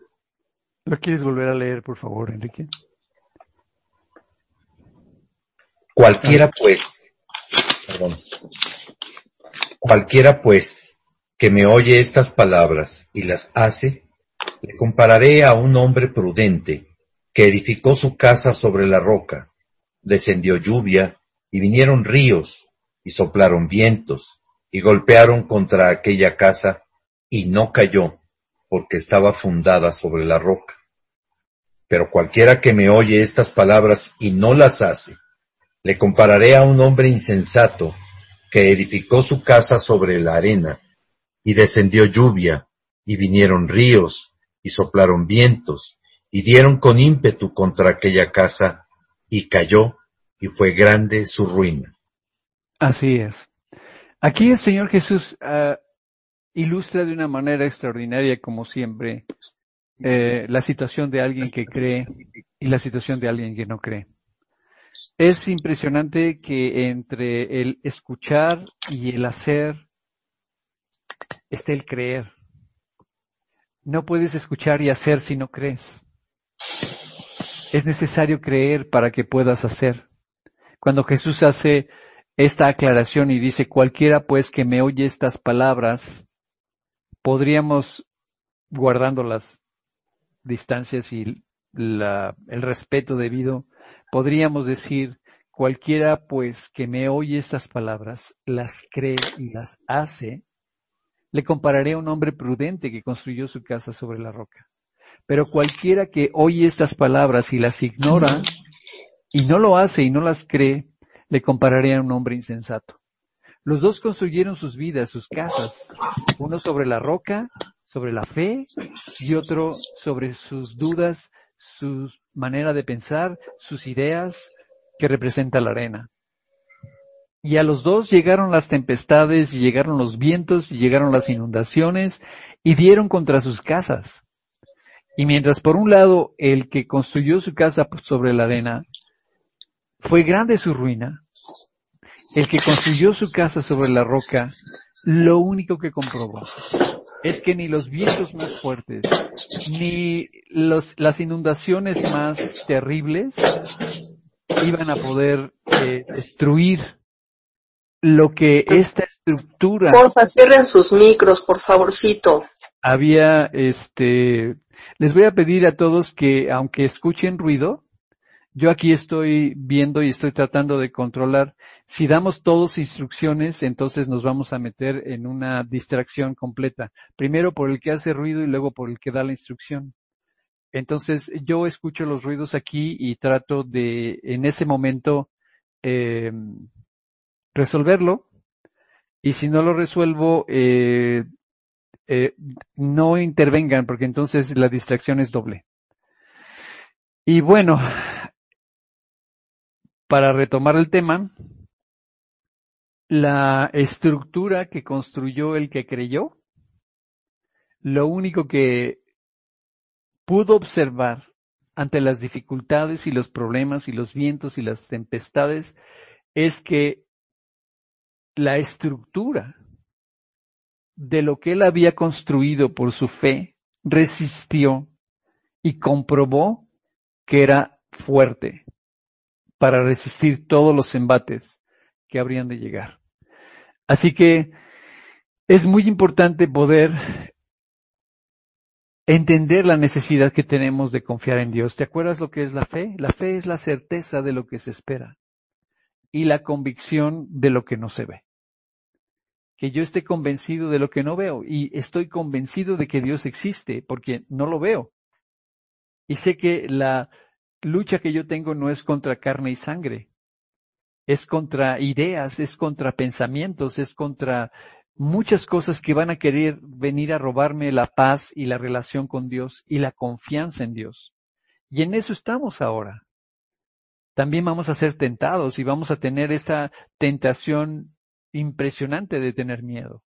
¿Lo quieres volver a leer, por favor, Enrique? Cualquiera pues, perdón, cualquiera pues que me oye estas palabras y las hace, le compararé a un hombre prudente que edificó su casa sobre la roca. Descendió lluvia y vinieron ríos y soplaron vientos y golpearon contra aquella casa y no cayó porque estaba fundada sobre la roca. Pero cualquiera que me oye estas palabras y no las hace, le compararé a un hombre insensato que edificó su casa sobre la arena y descendió lluvia y vinieron ríos y soplaron vientos, y dieron con ímpetu contra aquella casa, y cayó, y fue grande su ruina. Así es. Aquí el Señor Jesús uh, ilustra de una manera extraordinaria, como siempre, eh, la situación de alguien que cree y la situación de alguien que no cree. Es impresionante que entre el escuchar y el hacer esté el creer. No puedes escuchar y hacer si no crees. Es necesario creer para que puedas hacer. Cuando Jesús hace esta aclaración y dice, cualquiera pues que me oye estas palabras, podríamos, guardando las distancias y la, el respeto debido, podríamos decir, cualquiera pues que me oye estas palabras, las cree y las hace, le compararé a un hombre prudente que construyó su casa sobre la roca. Pero cualquiera que oye estas palabras y las ignora y no lo hace y no las cree, le compararé a un hombre insensato. Los dos construyeron sus vidas, sus casas, uno sobre la roca, sobre la fe, y otro sobre sus dudas, su manera de pensar, sus ideas, que representa la arena. Y a los dos llegaron las tempestades, y llegaron los vientos, y llegaron las inundaciones, y dieron contra sus casas. Y mientras por un lado el que construyó su casa sobre la arena, fue grande su ruina, el que construyó su casa sobre la roca, lo único que comprobó es que ni los vientos más fuertes, ni los, las inundaciones más terribles iban a poder eh, destruir lo que esta estructura. Porfa, cierren sus micros, por favorcito. Había, este, les voy a pedir a todos que, aunque escuchen ruido, yo aquí estoy viendo y estoy tratando de controlar. Si damos todos instrucciones, entonces nos vamos a meter en una distracción completa. Primero por el que hace ruido y luego por el que da la instrucción. Entonces yo escucho los ruidos aquí y trato de, en ese momento, eh, resolverlo y si no lo resuelvo, eh, eh, no intervengan porque entonces la distracción es doble. Y bueno, para retomar el tema, la estructura que construyó el que creyó, lo único que pudo observar ante las dificultades y los problemas y los vientos y las tempestades es que la estructura de lo que él había construido por su fe resistió y comprobó que era fuerte para resistir todos los embates, que habrían de llegar. Así que es muy importante poder entender la necesidad que tenemos de confiar en Dios. ¿Te acuerdas lo que es la fe? La fe es la certeza de lo que se espera y la convicción de lo que no se ve. Que yo esté convencido de lo que no veo y estoy convencido de que Dios existe porque no lo veo. Y sé que la lucha que yo tengo no es contra carne y sangre, es contra ideas, es contra pensamientos, es contra muchas cosas que van a querer venir a robarme la paz y la relación con Dios y la confianza en Dios. Y en eso estamos ahora. También vamos a ser tentados y vamos a tener esa tentación impresionante de tener miedo.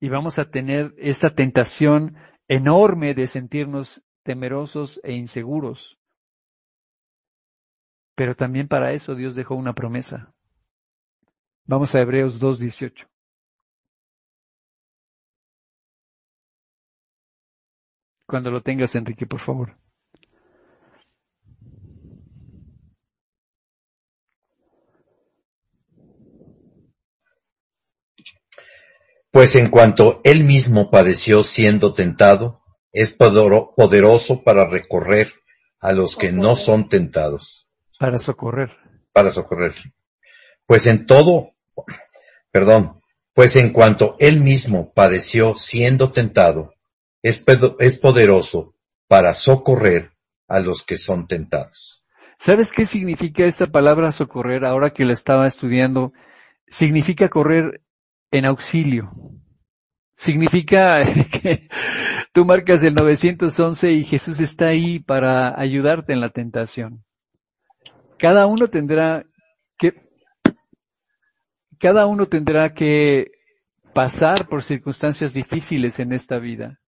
Y vamos a tener esa tentación enorme de sentirnos temerosos e inseguros. Pero también para eso Dios dejó una promesa. Vamos a Hebreos 2.18. Cuando lo tengas, Enrique, por favor. Pues en cuanto él mismo padeció siendo tentado, es poderoso para recorrer a los que no son tentados. Para socorrer. Para socorrer. Pues en todo, perdón, pues en cuanto él mismo padeció siendo tentado, es, es poderoso para socorrer a los que son tentados. ¿Sabes qué significa esta palabra socorrer ahora que la estaba estudiando? Significa correr en auxilio. Significa que tú marcas el 911 y Jesús está ahí para ayudarte en la tentación. Cada uno tendrá que, cada uno tendrá que pasar por circunstancias difíciles en esta vida,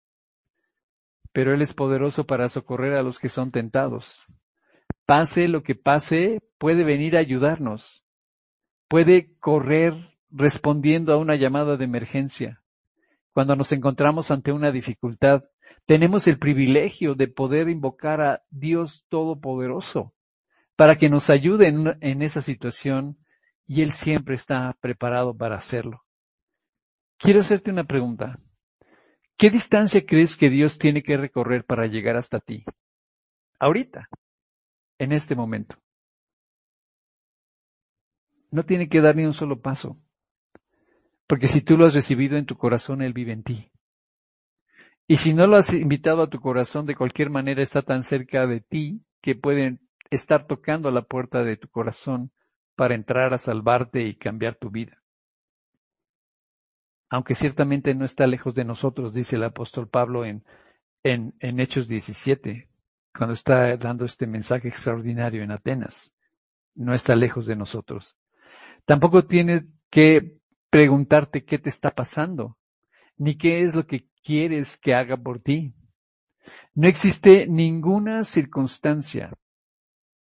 pero Él es poderoso para socorrer a los que son tentados. Pase lo que pase, puede venir a ayudarnos, puede correr respondiendo a una llamada de emergencia cuando nos encontramos ante una dificultad, tenemos el privilegio de poder invocar a Dios Todopoderoso para que nos ayude en, esa situación y Él siempre está preparado para hacerlo. Quiero hacerte una pregunta. ¿Qué distancia crees que Dios tiene que recorrer para llegar hasta ti? Ahorita, en este momento. No tiene que dar ni un solo paso. Porque si tú lo has recibido en tu corazón, Él vive en ti. Y si no lo has invitado a tu corazón, de cualquier manera está tan cerca de ti que pueden estar tocando la puerta de tu corazón para entrar a salvarte y cambiar tu vida. Aunque ciertamente no está lejos de nosotros, dice el apóstol Pablo en, en, en Hechos 17, cuando está dando este mensaje extraordinario en Atenas. No está lejos de nosotros. Tampoco tiene que preguntarte qué te está pasando, ni qué es lo que quieres que haga por ti. No existe ninguna circunstancia,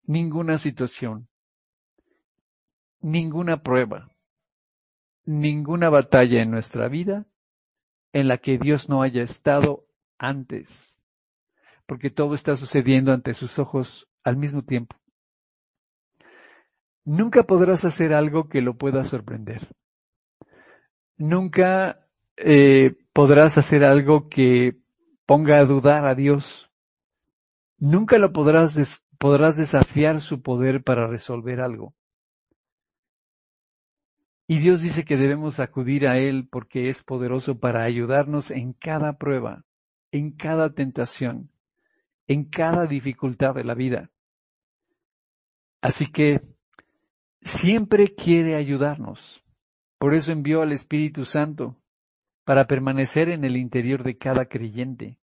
ninguna situación, ninguna prueba, ninguna batalla en nuestra vida en la que Dios no haya estado antes, porque todo está sucediendo ante sus ojos al mismo tiempo. Nunca podrás hacer algo que lo pueda sorprender nunca eh, podrás hacer algo que ponga a dudar a Dios. Nunca lo podrás, podrás desafiar su poder para resolver algo. Y Dios dice que debemos acudir a Él porque es poderoso para ayudarnos en cada prueba, en cada tentación, en cada dificultad de la vida. Así que siempre quiere ayudarnos. Por eso envió al Espíritu Santo, para permanecer en el interior de cada creyente.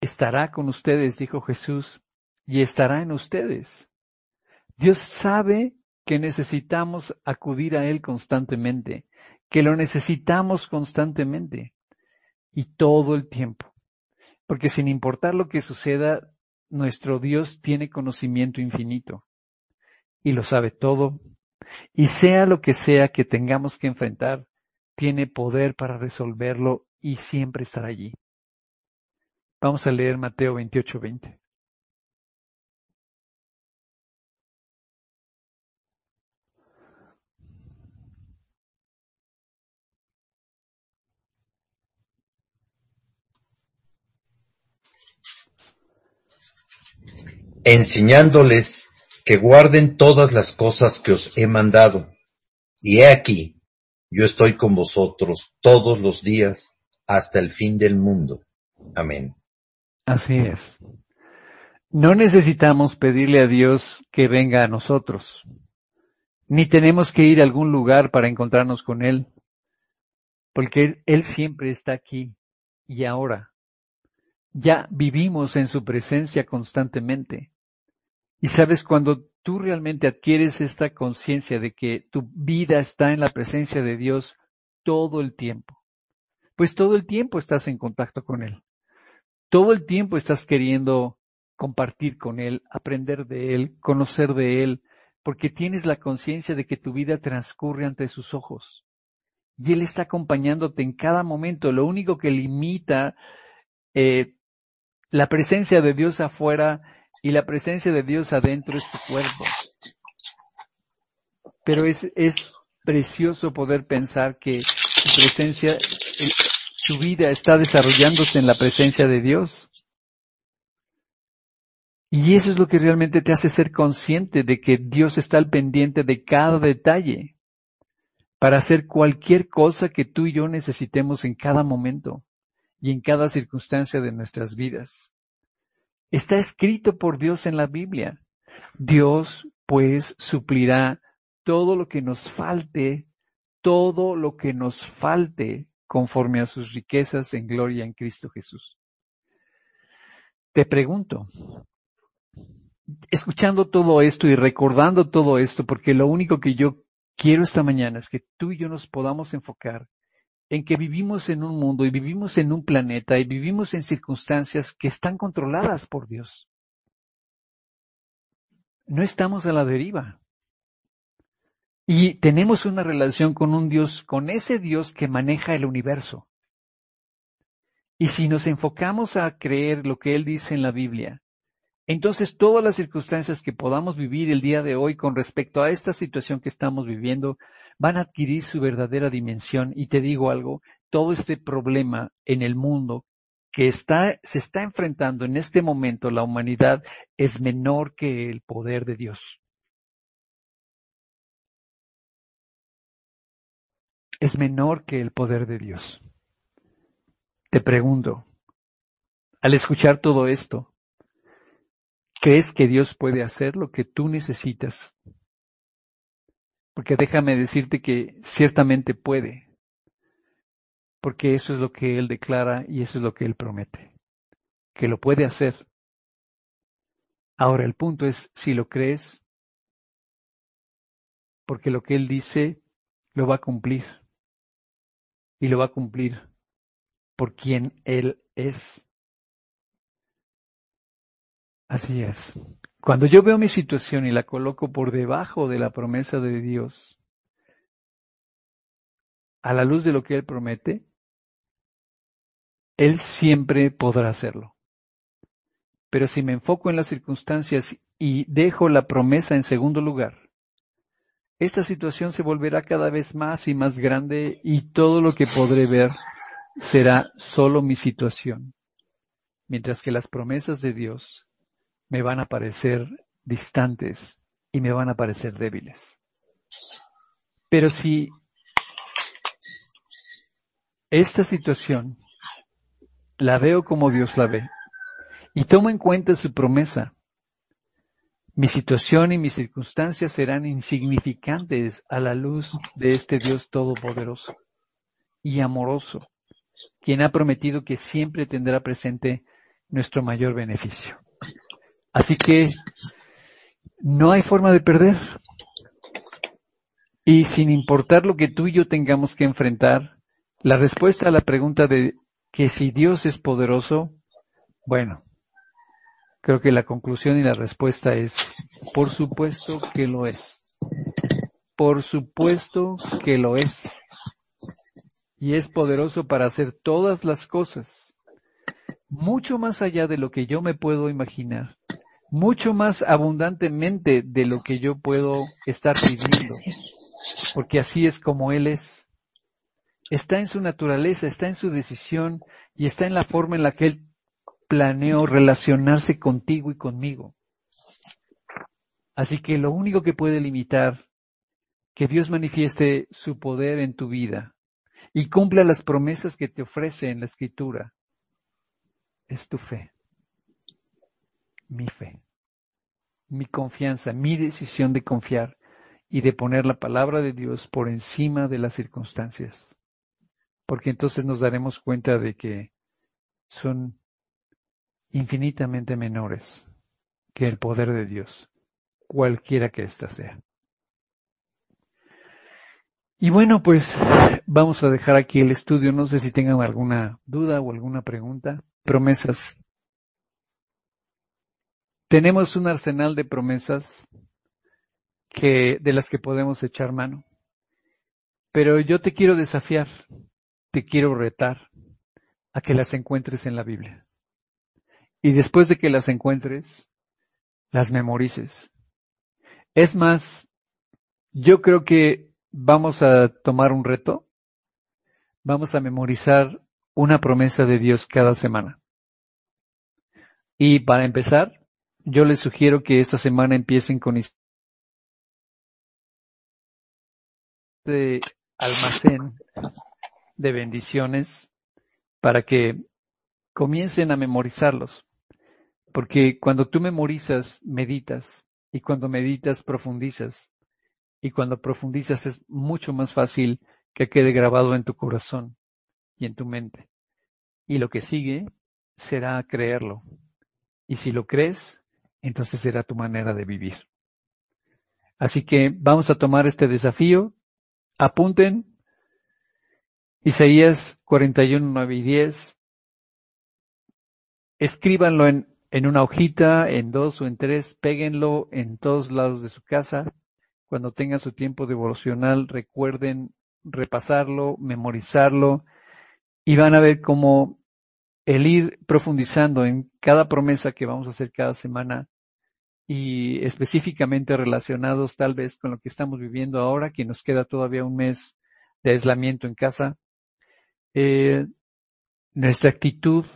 Estará con ustedes, dijo Jesús, y estará en ustedes. Dios sabe que necesitamos acudir a Él constantemente, que lo necesitamos constantemente y todo el tiempo. Porque sin importar lo que suceda, nuestro Dios tiene conocimiento infinito y lo sabe todo y sea lo que sea que tengamos que enfrentar, tiene poder para resolverlo y siempre estará allí. Vamos a leer Mateo 28, 20. enseñándoles que guarden todas las cosas que os he mandado. Y he aquí, yo estoy con vosotros todos los días hasta el fin del mundo. Amén. Así es. No necesitamos pedirle a Dios que venga a nosotros, ni tenemos que ir a algún lugar para encontrarnos con Él, porque Él siempre está aquí y ahora. Ya vivimos en su presencia constantemente. Y sabes, cuando tú realmente adquieres esta conciencia de que tu vida está en la presencia de Dios todo el tiempo, pues todo el tiempo estás en contacto con Él. Todo el tiempo estás queriendo compartir con Él, aprender de Él, conocer de Él, porque tienes la conciencia de que tu vida transcurre ante sus ojos. Y Él está acompañándote en cada momento. Lo único que limita eh, la presencia de Dios afuera y la presencia de Dios adentro es tu cuerpo. Pero es, es precioso poder pensar que tu presencia, tu vida está desarrollándose en la presencia de Dios. Y eso es lo que realmente te hace ser consciente de que Dios está al pendiente de cada detalle para hacer cualquier cosa que tú y yo necesitemos en cada momento y en cada circunstancia de nuestras vidas. Está escrito por Dios en la Biblia. Dios pues suplirá todo lo que nos falte, todo lo que nos falte conforme a sus riquezas en gloria en Cristo Jesús. Te pregunto, escuchando todo esto y recordando todo esto, porque lo único que yo quiero esta mañana es que tú y yo nos podamos enfocar en que vivimos en un mundo y vivimos en un planeta y vivimos en circunstancias que están controladas por Dios. No estamos a la deriva. Y tenemos una relación con un Dios, con ese Dios que maneja el universo. Y si nos enfocamos a creer lo que Él dice en la Biblia, entonces todas las circunstancias que podamos vivir el día de hoy con respecto a esta situación que estamos viviendo van a adquirir su verdadera dimensión. Y te digo algo, todo este problema en el mundo que está, se está enfrentando en este momento la humanidad es menor que el poder de Dios. Es menor que el poder de Dios. Te pregunto, al escuchar todo esto, ¿crees que Dios puede hacer lo que tú necesitas porque déjame decirte que ciertamente puede, porque eso es lo que Él declara y eso es lo que Él promete, que lo puede hacer. Ahora el punto es si lo crees, porque lo que Él dice lo va a cumplir y lo va a cumplir por quien Él es. Así es. Cuando yo veo mi situación y la coloco por debajo de la promesa de Dios, a la luz de lo que Él promete, Él siempre podrá hacerlo. Pero si me enfoco en las circunstancias y dejo la promesa en segundo lugar, esta situación se volverá cada vez más y más grande y todo lo que podré ver será solo mi situación, mientras que las promesas de Dios me van a parecer distantes y me van a parecer débiles. Pero si esta situación la veo como Dios la ve y tomo en cuenta su promesa, mi situación y mis circunstancias serán insignificantes a la luz de este Dios todopoderoso y amoroso, quien ha prometido que siempre tendrá presente nuestro mayor beneficio. Así que no hay forma de perder. Y sin importar lo que tú y yo tengamos que enfrentar, la respuesta a la pregunta de que si Dios es poderoso, bueno, creo que la conclusión y la respuesta es, por supuesto que lo es. Por supuesto que lo es. Y es poderoso para hacer todas las cosas, mucho más allá de lo que yo me puedo imaginar mucho más abundantemente de lo que yo puedo estar pidiendo, porque así es como Él es. Está en su naturaleza, está en su decisión y está en la forma en la que Él planeó relacionarse contigo y conmigo. Así que lo único que puede limitar que Dios manifieste su poder en tu vida y cumpla las promesas que te ofrece en la escritura es tu fe, mi fe, mi confianza, mi decisión de confiar y de poner la palabra de Dios por encima de las circunstancias. Porque entonces nos daremos cuenta de que son infinitamente menores que el poder de Dios, cualquiera que ésta sea. Y bueno, pues vamos a dejar aquí el estudio. No sé si tengan alguna duda o alguna pregunta. Promesas. Tenemos un arsenal de promesas que, de las que podemos echar mano. Pero yo te quiero desafiar, te quiero retar a que las encuentres en la Biblia. Y después de que las encuentres, las memorices. Es más, yo creo que vamos a tomar un reto. Vamos a memorizar una promesa de Dios cada semana. Y para empezar, yo les sugiero que esta semana empiecen con este almacén de bendiciones para que comiencen a memorizarlos. Porque cuando tú memorizas, meditas, y cuando meditas, profundizas, y cuando profundizas es mucho más fácil que quede grabado en tu corazón y en tu mente. Y lo que sigue será creerlo. Y si lo crees, entonces será tu manera de vivir. Así que vamos a tomar este desafío. Apunten Isaías 41, 9 y 10. Escríbanlo en, en una hojita, en dos o en tres, péguenlo en todos lados de su casa cuando tengan su tiempo devocional, recuerden repasarlo, memorizarlo y van a ver cómo el ir profundizando en cada promesa que vamos a hacer cada semana y específicamente relacionados tal vez con lo que estamos viviendo ahora, que nos queda todavía un mes de aislamiento en casa, eh, nuestra actitud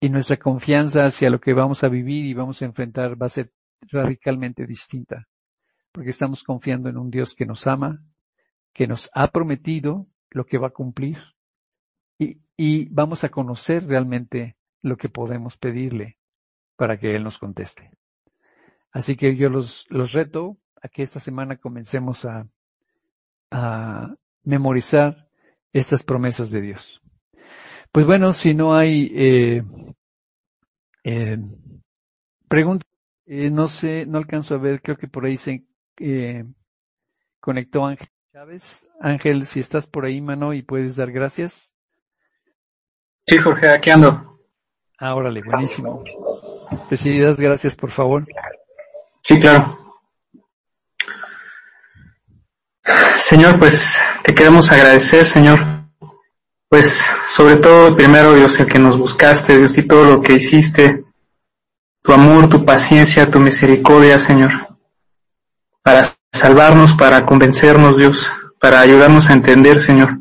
y nuestra confianza hacia lo que vamos a vivir y vamos a enfrentar va a ser radicalmente distinta porque estamos confiando en un Dios que nos ama, que nos ha prometido lo que va a cumplir y, y vamos a conocer realmente lo que podemos pedirle para que Él nos conteste. Así que yo los, los reto a que esta semana comencemos a, a memorizar estas promesas de Dios. Pues bueno, si no hay eh, eh, preguntas, eh, no sé, no alcanzo a ver, creo que por ahí se eh, conectó Ángel Chávez. Ángel, si estás por ahí, mano, y puedes dar gracias. Sí, Jorge, aquí ando. Ah, órale, buenísimo. Pues si das gracias, por favor. Sí, claro. Señor, pues te queremos agradecer, Señor. Pues sobre todo, primero, Dios, el que nos buscaste, Dios, y todo lo que hiciste, tu amor, tu paciencia, tu misericordia, Señor para salvarnos, para convencernos, Dios, para ayudarnos a entender, Señor.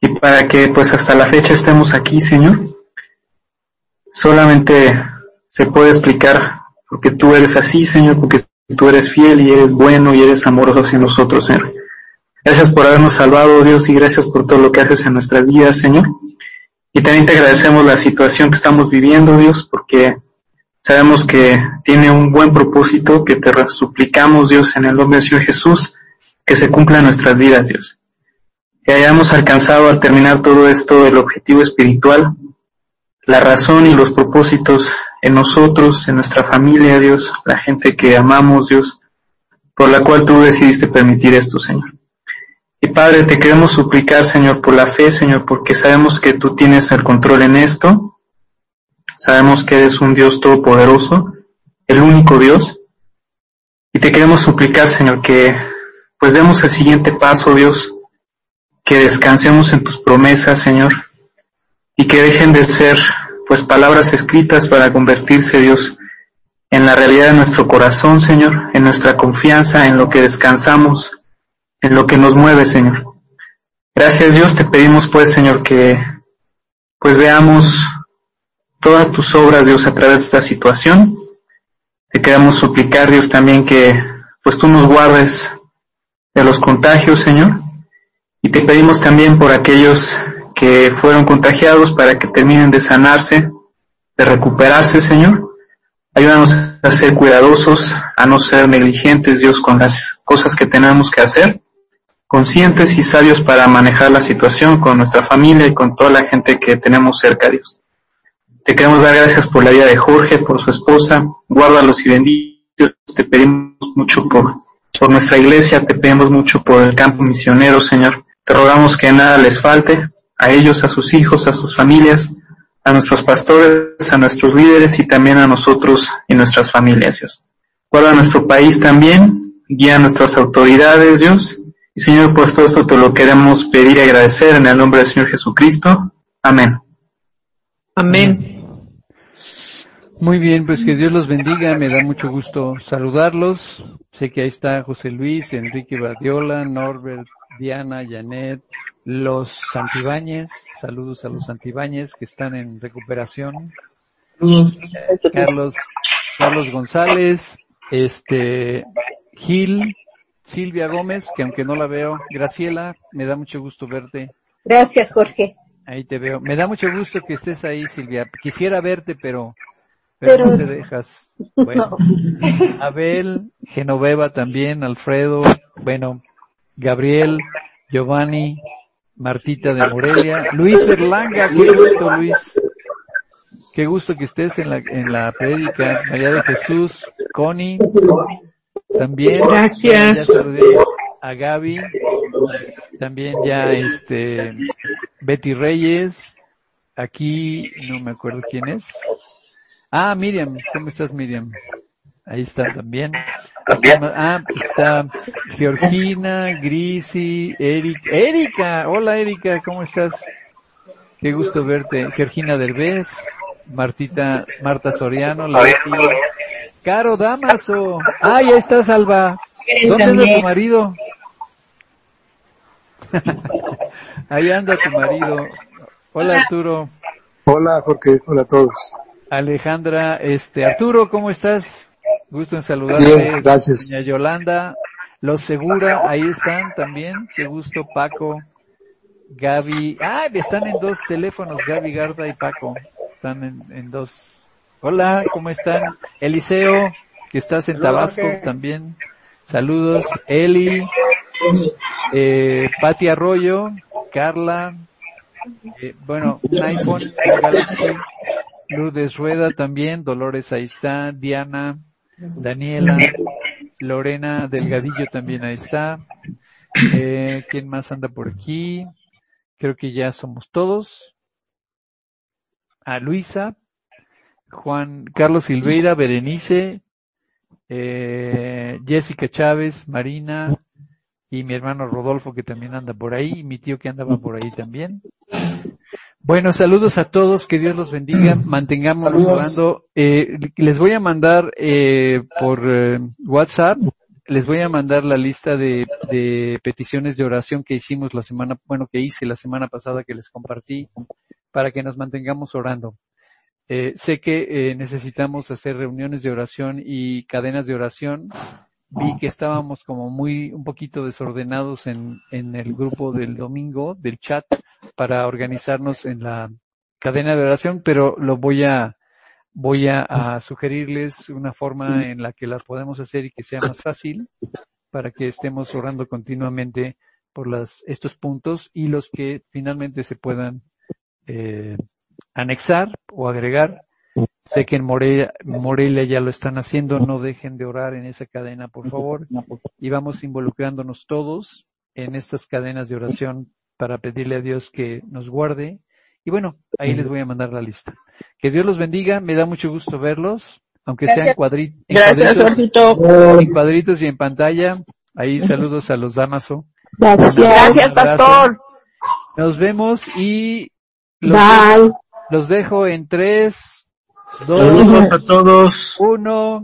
Y para que pues hasta la fecha estemos aquí, Señor. Solamente se puede explicar porque tú eres así, Señor, porque tú eres fiel y eres bueno y eres amoroso hacia nosotros, Señor. Gracias por habernos salvado, Dios, y gracias por todo lo que haces en nuestras vidas, Señor. Y también te agradecemos la situación que estamos viviendo, Dios, porque Sabemos que tiene un buen propósito, que te suplicamos, Dios, en el nombre del Señor Jesús, que se cumpla en nuestras vidas, Dios. Que hayamos alcanzado al terminar todo esto el objetivo espiritual, la razón y los propósitos en nosotros, en nuestra familia, Dios, la gente que amamos, Dios, por la cual tú decidiste permitir esto, Señor. Y Padre, te queremos suplicar, Señor, por la fe, Señor, porque sabemos que tú tienes el control en esto, Sabemos que eres un Dios todopoderoso, el único Dios. Y te queremos suplicar, Señor, que pues demos el siguiente paso, Dios, que descansemos en tus promesas, Señor, y que dejen de ser pues palabras escritas para convertirse, Dios, en la realidad de nuestro corazón, Señor, en nuestra confianza, en lo que descansamos, en lo que nos mueve, Señor. Gracias Dios, te pedimos pues, Señor, que pues veamos todas tus obras, Dios, a través de esta situación. Te queremos suplicar, Dios, también que pues tú nos guardes de los contagios, Señor. Y te pedimos también por aquellos que fueron contagiados para que terminen de sanarse, de recuperarse, Señor. Ayúdanos a ser cuidadosos, a no ser negligentes, Dios, con las cosas que tenemos que hacer, conscientes y sabios para manejar la situación con nuestra familia y con toda la gente que tenemos cerca, Dios. Te queremos dar gracias por la vida de Jorge, por su esposa. Guárdalos y benditos. Te pedimos mucho por, por nuestra iglesia, te pedimos mucho por el campo misionero, Señor. Te rogamos que nada les falte, a ellos, a sus hijos, a sus familias, a nuestros pastores, a nuestros líderes y también a nosotros y nuestras familias, Dios. Guarda nuestro país también, guía a nuestras autoridades, Dios. Y Señor, pues todo esto te lo queremos pedir y agradecer en el nombre del Señor Jesucristo. Amén. Amén. Muy bien, pues que Dios los bendiga, me da mucho gusto saludarlos. Sé que ahí está José Luis, Enrique Badiola, Norbert, Diana, Janet, los Santibáñez, saludos a los Santibáñez que están en recuperación. Carlos, Carlos González, este, Gil, Silvia Gómez, que aunque no la veo, Graciela, me da mucho gusto verte. Gracias, Jorge. Ahí te veo. Me da mucho gusto que estés ahí, Silvia. Quisiera verte, pero pero, no te dejas. Bueno, Abel, Genoveva también, Alfredo, bueno, Gabriel, Giovanni, Martita de Morelia, Luis Berlanga, qué gusto Luis. Qué gusto que estés en la, en la prédica, María de Jesús, Connie, también. Gracias. a Gaby, también ya este, Betty Reyes, aquí no me acuerdo quién es, Ah, Miriam, ¿cómo estás Miriam? Ahí está también. Ah, está Georgina, Grisi, Erika. Erika, hola Erika, ¿cómo estás? Qué gusto verte. Georgina Derbez, Martita, Marta Soriano, la Caro Damaso. Ah, ya estás, Alba. ¿Dónde anda tu marido? Ahí anda tu marido. Hola Arturo. Hola Jorge, hola a todos. Alejandra, este, Arturo, ¿cómo estás? Gusto en saludarte. Bien, gracias. Doña Yolanda, Los Segura, ahí están también. Qué gusto, Paco, Gaby. Ah, están en dos teléfonos, Gaby Garda y Paco. Están en, en dos. Hola, ¿cómo están? Eliseo, que estás en Tabasco también. Saludos. Eli, eh, Pati Arroyo, Carla, eh, bueno, un iPhone Galaxy Lourdes Rueda también, Dolores ahí está, Diana, Daniela, Lorena Delgadillo también ahí está. Eh, ¿Quién más anda por aquí? Creo que ya somos todos. A Luisa, Juan Carlos Silveira, Berenice, eh, Jessica Chávez, Marina y mi hermano Rodolfo que también anda por ahí y mi tío que andaba por ahí también. Bueno, saludos a todos, que Dios los bendiga, mantengamos orando. Eh, les voy a mandar eh, por eh, WhatsApp, les voy a mandar la lista de, de, peticiones de oración que hicimos la semana, bueno, que hice la semana pasada que les compartí, para que nos mantengamos orando. Eh, sé que eh, necesitamos hacer reuniones de oración y cadenas de oración. Vi que estábamos como muy, un poquito desordenados en, en el grupo del domingo, del chat para organizarnos en la cadena de oración, pero lo voy a, voy a, sugerirles una forma en la que la podemos hacer y que sea más fácil para que estemos orando continuamente por las, estos puntos y los que finalmente se puedan eh, anexar o agregar. Sé que en Morelia, Morelia ya lo están haciendo, no dejen de orar en esa cadena, por favor, y vamos involucrándonos todos en estas cadenas de oración para pedirle a Dios que nos guarde. Y bueno, ahí les voy a mandar la lista. Que Dios los bendiga, me da mucho gusto verlos, aunque sean cuadritos. Gracias, En cuadritos y en pantalla. Ahí saludos a los Damaso. Gracias. Gracias, pastor. Nos vemos y los, los dejo en tres, Saludos a todos. uno.